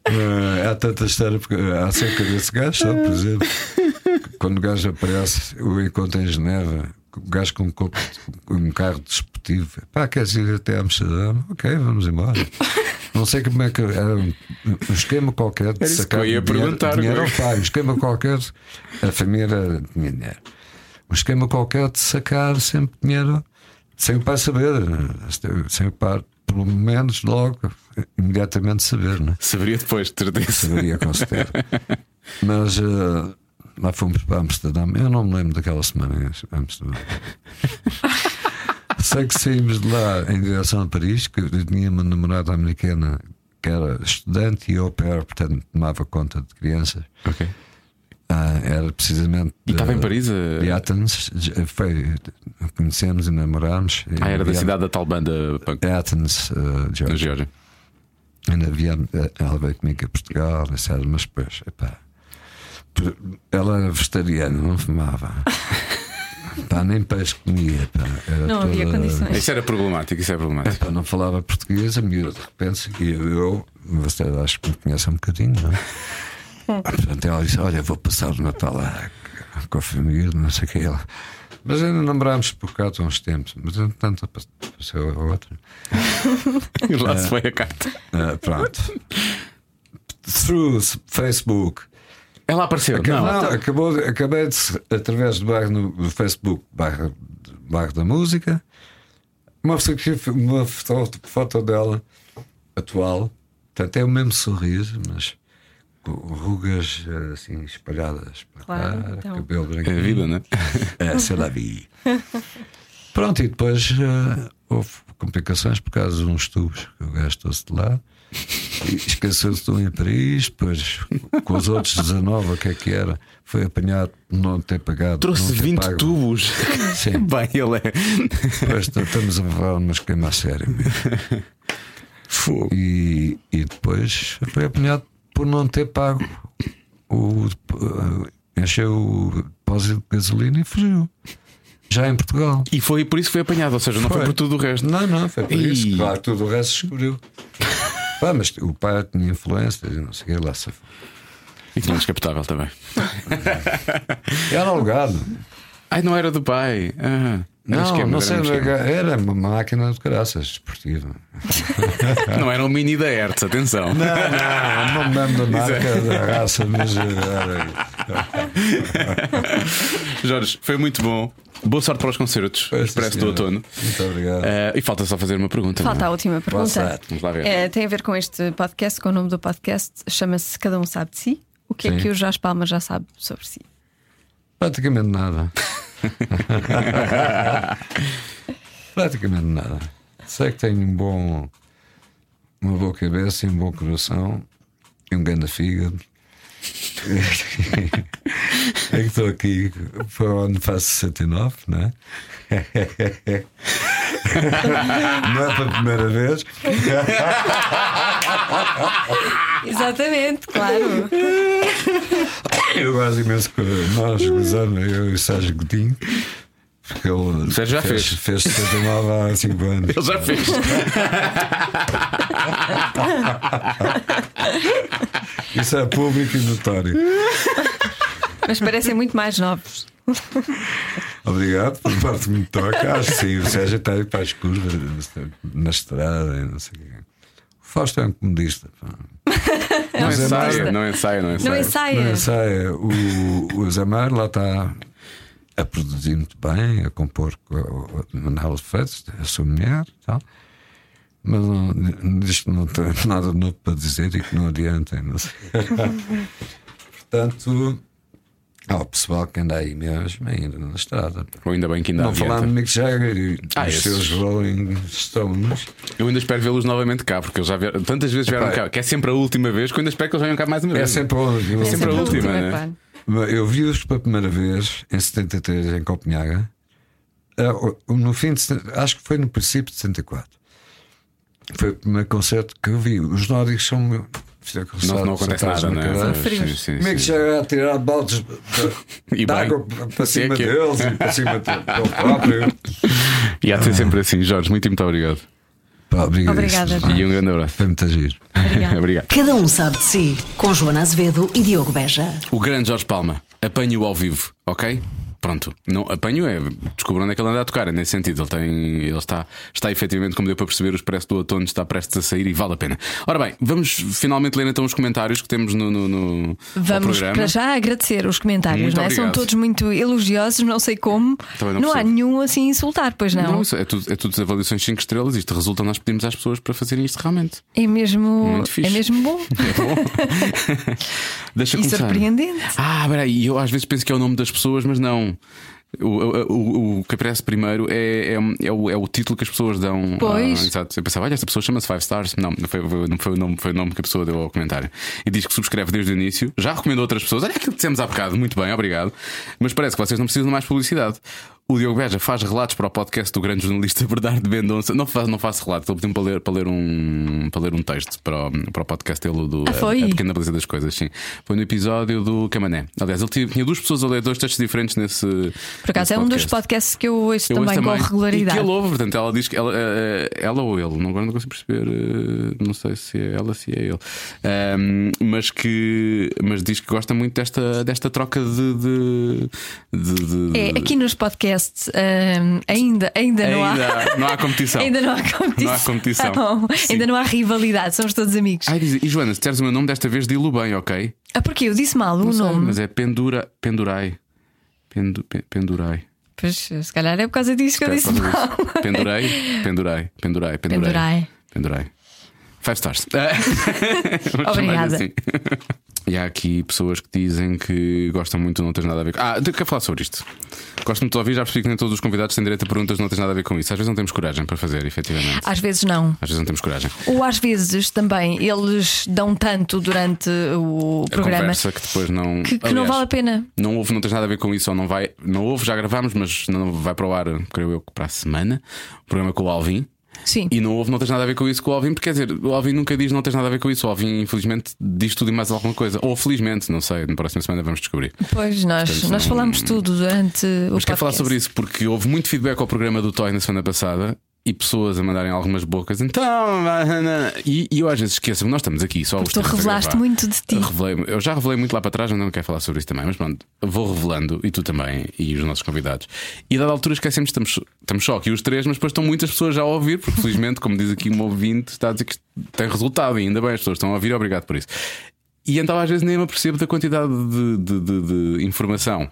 Eh, *laughs* há tanta história acerca desse gajo, por exemplo, quando o gajo aparece, o encontro em Geneva, o gajo com um, co- um carro desportivo, pá, queres ir até Amsterdã? Ok, vamos embora. Não sei como é que era um, um esquema qualquer de Era sacar que eu ia dinheiro, perguntar, dinheiro ao pai, um esquema qualquer, a família tinha dinheiro. Um esquema qualquer de sacar sempre dinheiro sem o pai saber, sem o pai, pelo menos logo, imediatamente saber, né? Saberia depois, de certeza. Saberia com certeza. *laughs* Mas eh, lá fomos para Amsterdã. Eu não me lembro daquela semana em Amsterdã. *laughs* Sei que saímos de lá em direção a Paris, que eu tinha uma namorada americana que era estudante e au pair, portanto tomava conta de crianças. Ok. Ah, era precisamente. E estava em Paris? a- De Athens. Foi, conhecemos e namorámos. Ah, era da cidade da tal banda punk Athens, eh, da Georgia. Geórgia. Ainda viemos, ela veio comigo a Portugal, etc. Mas depois, epá, ela era vegetariana, não fumava. *laughs* Pá, nem peixe comia. Pá. Era Não havia toda- condições. Isso era problemático, isso é problemático. Pá, não falava português, a miúda de repente seguia eu, você acho que me conhece um bocadinho, não é? *laughs* *laughs* Ah, Portanto, ela disse: Olha, vou passar o Natal lá com a família, não sei o que. Ela. Mas ainda namorámos por cá há uns tempos, mas entretanto apareceu a outra. *laughs* E lá se foi a carta. Ah, pronto. Through Facebook. Ela apareceu. Acabou, Não. não, acabou, acabei de, através do bairro no do Facebook, bairro, bairro da música, uma uma foto, foto dela atual, portanto é o mesmo sorriso, mas rugas eh, assim espalhadas para Claro, cá, então. cabelo É branco. a vida, né? *laughs* É, sei lá, vi. *laughs* Pronto, e depois eh, houve complicações por causa de uns tubos que o gajo trouxe de lá. E Esqueceu-se de um em Paris, depois com os outros 19, o que é que era? Foi apanhado por não ter pagado. Trouxe ter 20 pago. tubos. *laughs* Sim. Bem, ele é. Depois estamos a levar um esquema a sério mesmo. Fogo. E, e depois foi apanhado por não ter pago o. eh, encheu o depósito de gasolina e fugiu. Já em Portugal. E foi por isso que foi apanhado, ou seja, não foi, Foi. por tudo o resto. Não, não, foi por isso. Ih. Claro, tudo o resto descobriu. Pá, mas o pai tinha influência, e não sei o que lá se E tinha descapotável também. Era alugado. Ai, não era do pai. Ah, era Não, não sei, era uma máquina de caraças esportiva. *laughs* Não era um mini da Hertz, atenção. Não, não, não me lembro da marca da raça, mas era. *laughs* Jorge, foi muito bom. Boa sorte para os concertos. Pois, Expresso do outono. Muito obrigado. Ah, e falta só fazer uma pergunta. Falta a não é? última pergunta. Vamos lá ver. É, tem a ver com este podcast, com o nome do podcast, chama-se Cada Um Sabe de Si. O que é Sim. que o Jorge Palma já sabe sobre si? Praticamente nada. *laughs* *laughs* Praticamente nada. Sei que tenho um bom, uma boa cabeça e um bom coração e um grande fígado. *laughs* é que estou aqui para onde faço 69, não é? *laughs* Não é para a primeira vez. Exatamente, claro. *laughs* Eu gosto imenso que nós gozamos, eu e o Sérgio Godinho. Porque ele Sérgio já fez. fez 69 há 5 anos. Ele já fez. *laughs* Isso é público e notório. Mas parecem muito mais novos. Obrigado por parte que me toca. Acho que sim, o Sérgio está aí para as curvas na estrada e não sei o quê. O Fausto é um comodista. pá. Não Mas é ensaia, não ensaia, não Não ensaia. ensaia. Não sei, o, o Mário lá está a produzir muito bem, a compor com a Manuel Freitas, a sua mulher e tal. Mas não, diz que não tem nada novo para dizer e que não adianta. Não sei. *laughs* Portanto, há o pessoal que anda aí mesmo, ainda na estrada. Ou ainda bem que ainda Não falar de Mick Jagger e Ah, esses. seus Rolling Stones. Eu ainda espero vê-los novamente cá, porque eles já vieram, tantas vezes vieram Epá, cá, que é sempre a última vez, que eu ainda espero que eles venham cá mais uma É vez. sempre a última. É sempre a última, né? claro. Eu vi-os pela primeira vez em 73 em Copenhaga. Ah, No fim de, acho que foi no princípio de 74. Foi o primeiro concerto que eu vi. Os nórdicos são. Não, não acontece nada, não é? Sim, sim, Como é que já a tirar baldes *laughs* E de água para Sim, cima é que é. deles e para cima do- dele próprio? *laughs* E há de ser sempre assim, Jorge. Muito, muito obrigado. Pá. Obrigada. E um grande abraço. Foi muito giro. *laughs* obrigado. Cada um sabe de si. Com Joana Azevedo e Diogo Beja. O grande Jorge Palma, apanho-o ao vivo, ok? Pronto, não, apanho é, descubro onde é que ele anda a tocar, é nesse sentido. Ele tem, ele está, está efetivamente, como deu para perceber, o expresso do outono está prestes a sair e vale a pena. Ora bem, vamos finalmente ler então os comentários que temos no, no, no- Vamos para já agradecer os comentários, não é? São todos muito elogiosos, não sei como. Não não há nenhum assim insultar, pois não. Não, é tudo, é tudo avaliações 5 estrelas. Isto resulta nós pedimos às pessoas para fazerem isto realmente. É mesmo, é mesmo bom *laughs* É bom. *laughs* Deixa e começar. surpreendente. Ah, peraí, eu às vezes penso que é o nome das pessoas, mas não. O, o, o, o que aparece primeiro é, é, é o, é o título que as pessoas dão. Pois. Ah, exato. Eu pensava, olha, esta pessoa chama-se Five Stars. Não, não foi, foi- não foi, o nome, foi o nome que a pessoa deu ao comentário. E diz que subscreve desde o início. Já recomendou outras pessoas. Olha aquilo que dissemos há bocado. Muito bem, obrigado. Mas parece que vocês não precisam de mais publicidade. O Diogo Beja faz relatos para o podcast do grande jornalista *laughs* Bernardo Mendonça. Não faço, não faço relatos, ele pediu-me para ler, para, ler um, para ler um texto para o, para o podcast dele do Ah, foi? a, a Pequena Beleza das Coisas. Sim. Foi no episódio do Camané. Aliás, ele tinha, tinha duas pessoas a ler dois textos diferentes nesse. Por acaso nesse é um dos podcast. podcasts que eu ouço Eu ouço também, com E regularidade. que ele ouve, portanto, ela diz que ela, eh, ela ou ele, não, agora não consigo perceber, eh, não sei se é ela, se é ele, Ahm, mas que mas diz que gosta muito desta, desta troca de. de, de- de- É, aqui nos podcasts hum, ainda, ainda, não há. Ainda não há competição. *laughs* Ainda não há competição. Não há competição. Sim. Ainda não há rivalidade, somos todos amigos. Ai, diz, e Joana, se disseres o meu nome, desta vez dilo bem, ok? Ah, porquê? Eu disse mal o Não sei, nome. mas é Pendura, Pendurai. Pendu, pen- pendurai. Pois, se calhar é por causa disso que eu disse Por causa mal. disso. Pendurai, pendurai, pendurai, pendurai. Pendurai. Five stars. *laughs* Obrigada. assim. E há aqui pessoas que dizem que gostam muito não ter nada a ver com. Ah, eu quero falar sobre isto. Gosto muito de ouvir, já percebi que nem todos os convidados têm direito a perguntas não têm nada a ver com isso. Às vezes não temos coragem para fazer, efetivamente. Às vezes não. Às vezes não temos coragem. Ou às vezes também eles dão tanto durante o A programa conversa que depois não. que, que não Aliás, vale a pena. Não houve, não tens nada a ver com isso, ou não vai. Não houve, já gravámos, mas não vai para o ar, creio eu, para a semana. O programa com o Alvin. Sim. E não houve, não tens nada a ver com isso com o Alvin, porque quer dizer, o Alvin nunca diz não tens nada a ver com isso. O Alvin, infelizmente, diz tudo e mais alguma coisa. Ou felizmente, não sei, na próxima semana vamos descobrir. Pois nós, Portanto, nós não- falamos tudo durante o Mas quero falar sobre isso porque houve muito feedback ao programa do Toy na semana passada e pessoas a mandarem algumas bocas. Então, e, e eu às vezes esqueço, nós estamos aqui só os Tu revelaste muito de ti. Eu revelei- eu já revelei muito lá para trás, não quero falar sobre isso também, mas pronto, vou revelando e tu também, e os nossos convidados. E a dada altura esquecemos, estamos, estamos só aqui os três, mas depois estão muitas pessoas já a ouvir, porque felizmente, como diz aqui um ouvinte, está a dizer que tem resultado, e ainda bem, as pessoas estão a ouvir, obrigado por isso. E então às vezes nem me apercebo da quantidade de, de- de- de informação.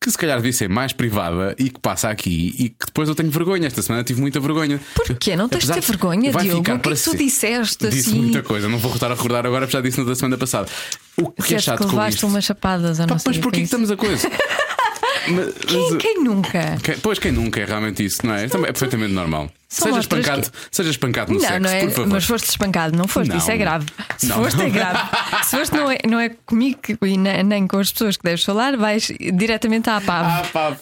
Que se calhar devia ser mais privada e que passa aqui e que depois eu tenho vergonha. Esta semana tive muita vergonha. Porquê? Não tens de ter vergonha, vai Diogo? O que é que tu disseste Disse assim? muita coisa, não vou estar a recordar agora, porque já disse na da semana passada. O que é Disseste chato que com isto? umas chapadas, Pá, sei. mas porquê que é isso. estamos a coisa? *laughs* Mas- Quem, quem nunca? quem- pois quem nunca é realmente isso, não é? Isto é perfeitamente normal. Seja espancado, seja espancado no Não, sexo, não é. por favor. Mas foste espancado, não foste, Não. isso é grave. Se Não. foste, é grave. *laughs* Se foste, não é, não é comigo e ne- nem com as pessoas que deves falar, vais diretamente à PAV. Ah, pá.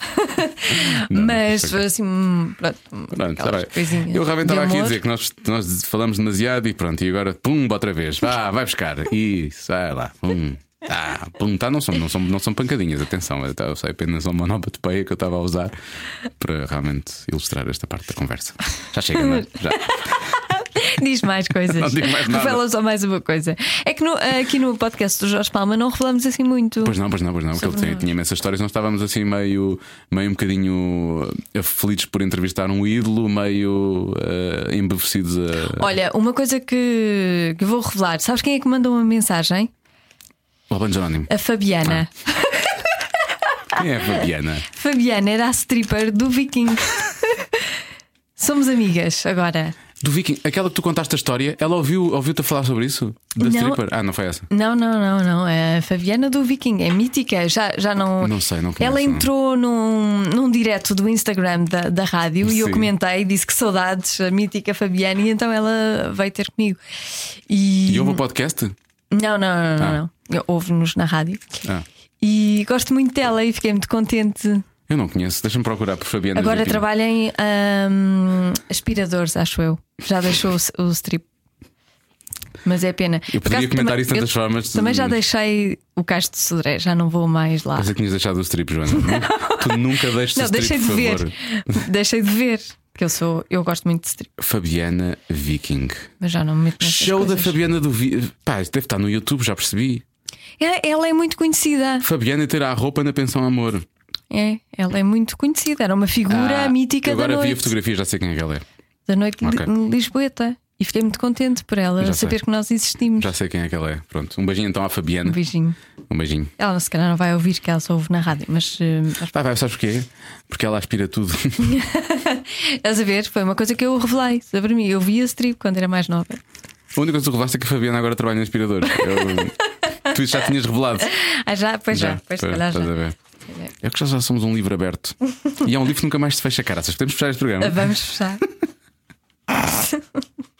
Não, mas sei. assim, hum, pronto, Pronto, bem. coisinhas Eu realmente estava aqui a dizer que nós, nós falamos demasiado e pronto, e agora pum, outra vez. Vá, vai buscar. *laughs* Isso, vai lá. Pum. Ah, pum, tá, não, são, não, são, não são pancadinhas, atenção, eu, sei apenas uma onomatopeia que eu estava a usar para realmente ilustrar esta parte da conversa. Já chega, não é? Já. *laughs* Diz mais coisas. Não digo mais nada. Revela só mais uma coisa. É que no- aqui no podcast do Jorge Palma não revelamos assim muito. Pois não, pois não, pois não. Porque ele tinha, tinha imensas histórias. Nós estávamos assim meio, meio um bocadinho eh, felizes por entrevistar um ídolo, meio uh, embevecidos a. Olha, uma coisa que, que vou revelar. Sabes quem é que mandou uma mensagem? O Albano Jerónimo. A Fabiana. Quem é a Fabiana? *laughs* Fabiana era a stripper do Viking. Somos amigas agora. Do Viking, aquela que tu contaste a história, ela ouviu, ouviu-te a falar sobre isso? Da Não. stripper? Ah, não foi essa. Não, não, não, não. É a Fabiana do Viking, é mítica. Já, já não. Não sei, não conheço, Ela entrou num, num direto do Instagram da, da rádio e eu Sim. comentei, disse que saudades, a mítica Fabiana, e então ela veio ter comigo. E. E houve o podcast? Não, não, não, não. Ah. não. Ouve-nos na rádio. Ah, E gosto muito dela e fiquei muito contente. eu não conheço. Deixa-me procurar por Fabiana. Agora Viking. trabalha em hum, aspiradores, acho eu. Já deixou o, o strip. Mas é pena. Eu poderia acaso, comentar isso de tantas eu formas. Também já deixei o Cais de Sodré, já não vou mais lá. Mas que tinhas deixado o strip, Joana. *laughs* Tu nunca deixas Não, o strip, deixei de ver. *laughs* Deixei de ver. Que eu sou, eu gosto muito de strip, Fabiana Viking. mas já não me meto Show da coisas. Fabiana do Vi... Pá, deve estar no YouTube, já percebi. É, Ela é muito conhecida. Fabiana ter a roupa na pensão Amor. É, ela é muito conhecida. Era uma figura Ah, mítica da agora vi a noite. fotografia, já sei quem é que ela é. Da noite Ok. de Lisboeta. E fiquei muito contente por ela Já saber sei. que nós existimos. Já sei quem é que ela é. Pronto. Um beijinho então à Fabiana. Um beijinho. Um beijinho. Ela se calhar não vai ouvir que ela só ouve na rádio, mas, eh, mas Vai, vai, sabes porquê? Porque ela aspira tudo. *laughs* estás a ver? Foi uma coisa que eu revelei sobre mim. Eu via strip quando era mais nova. A única coisa que tu revelaste é que a Fabiana agora trabalha em aspiradores. Eu... *laughs* tu isso já tinhas revelado. Ah, já? Pois já, pois se pois, calhar já. É que já, já somos um livro aberto. E é um livro que nunca mais se fecha caraças. Podemos fechar este programa? Vamos fechar. *laughs*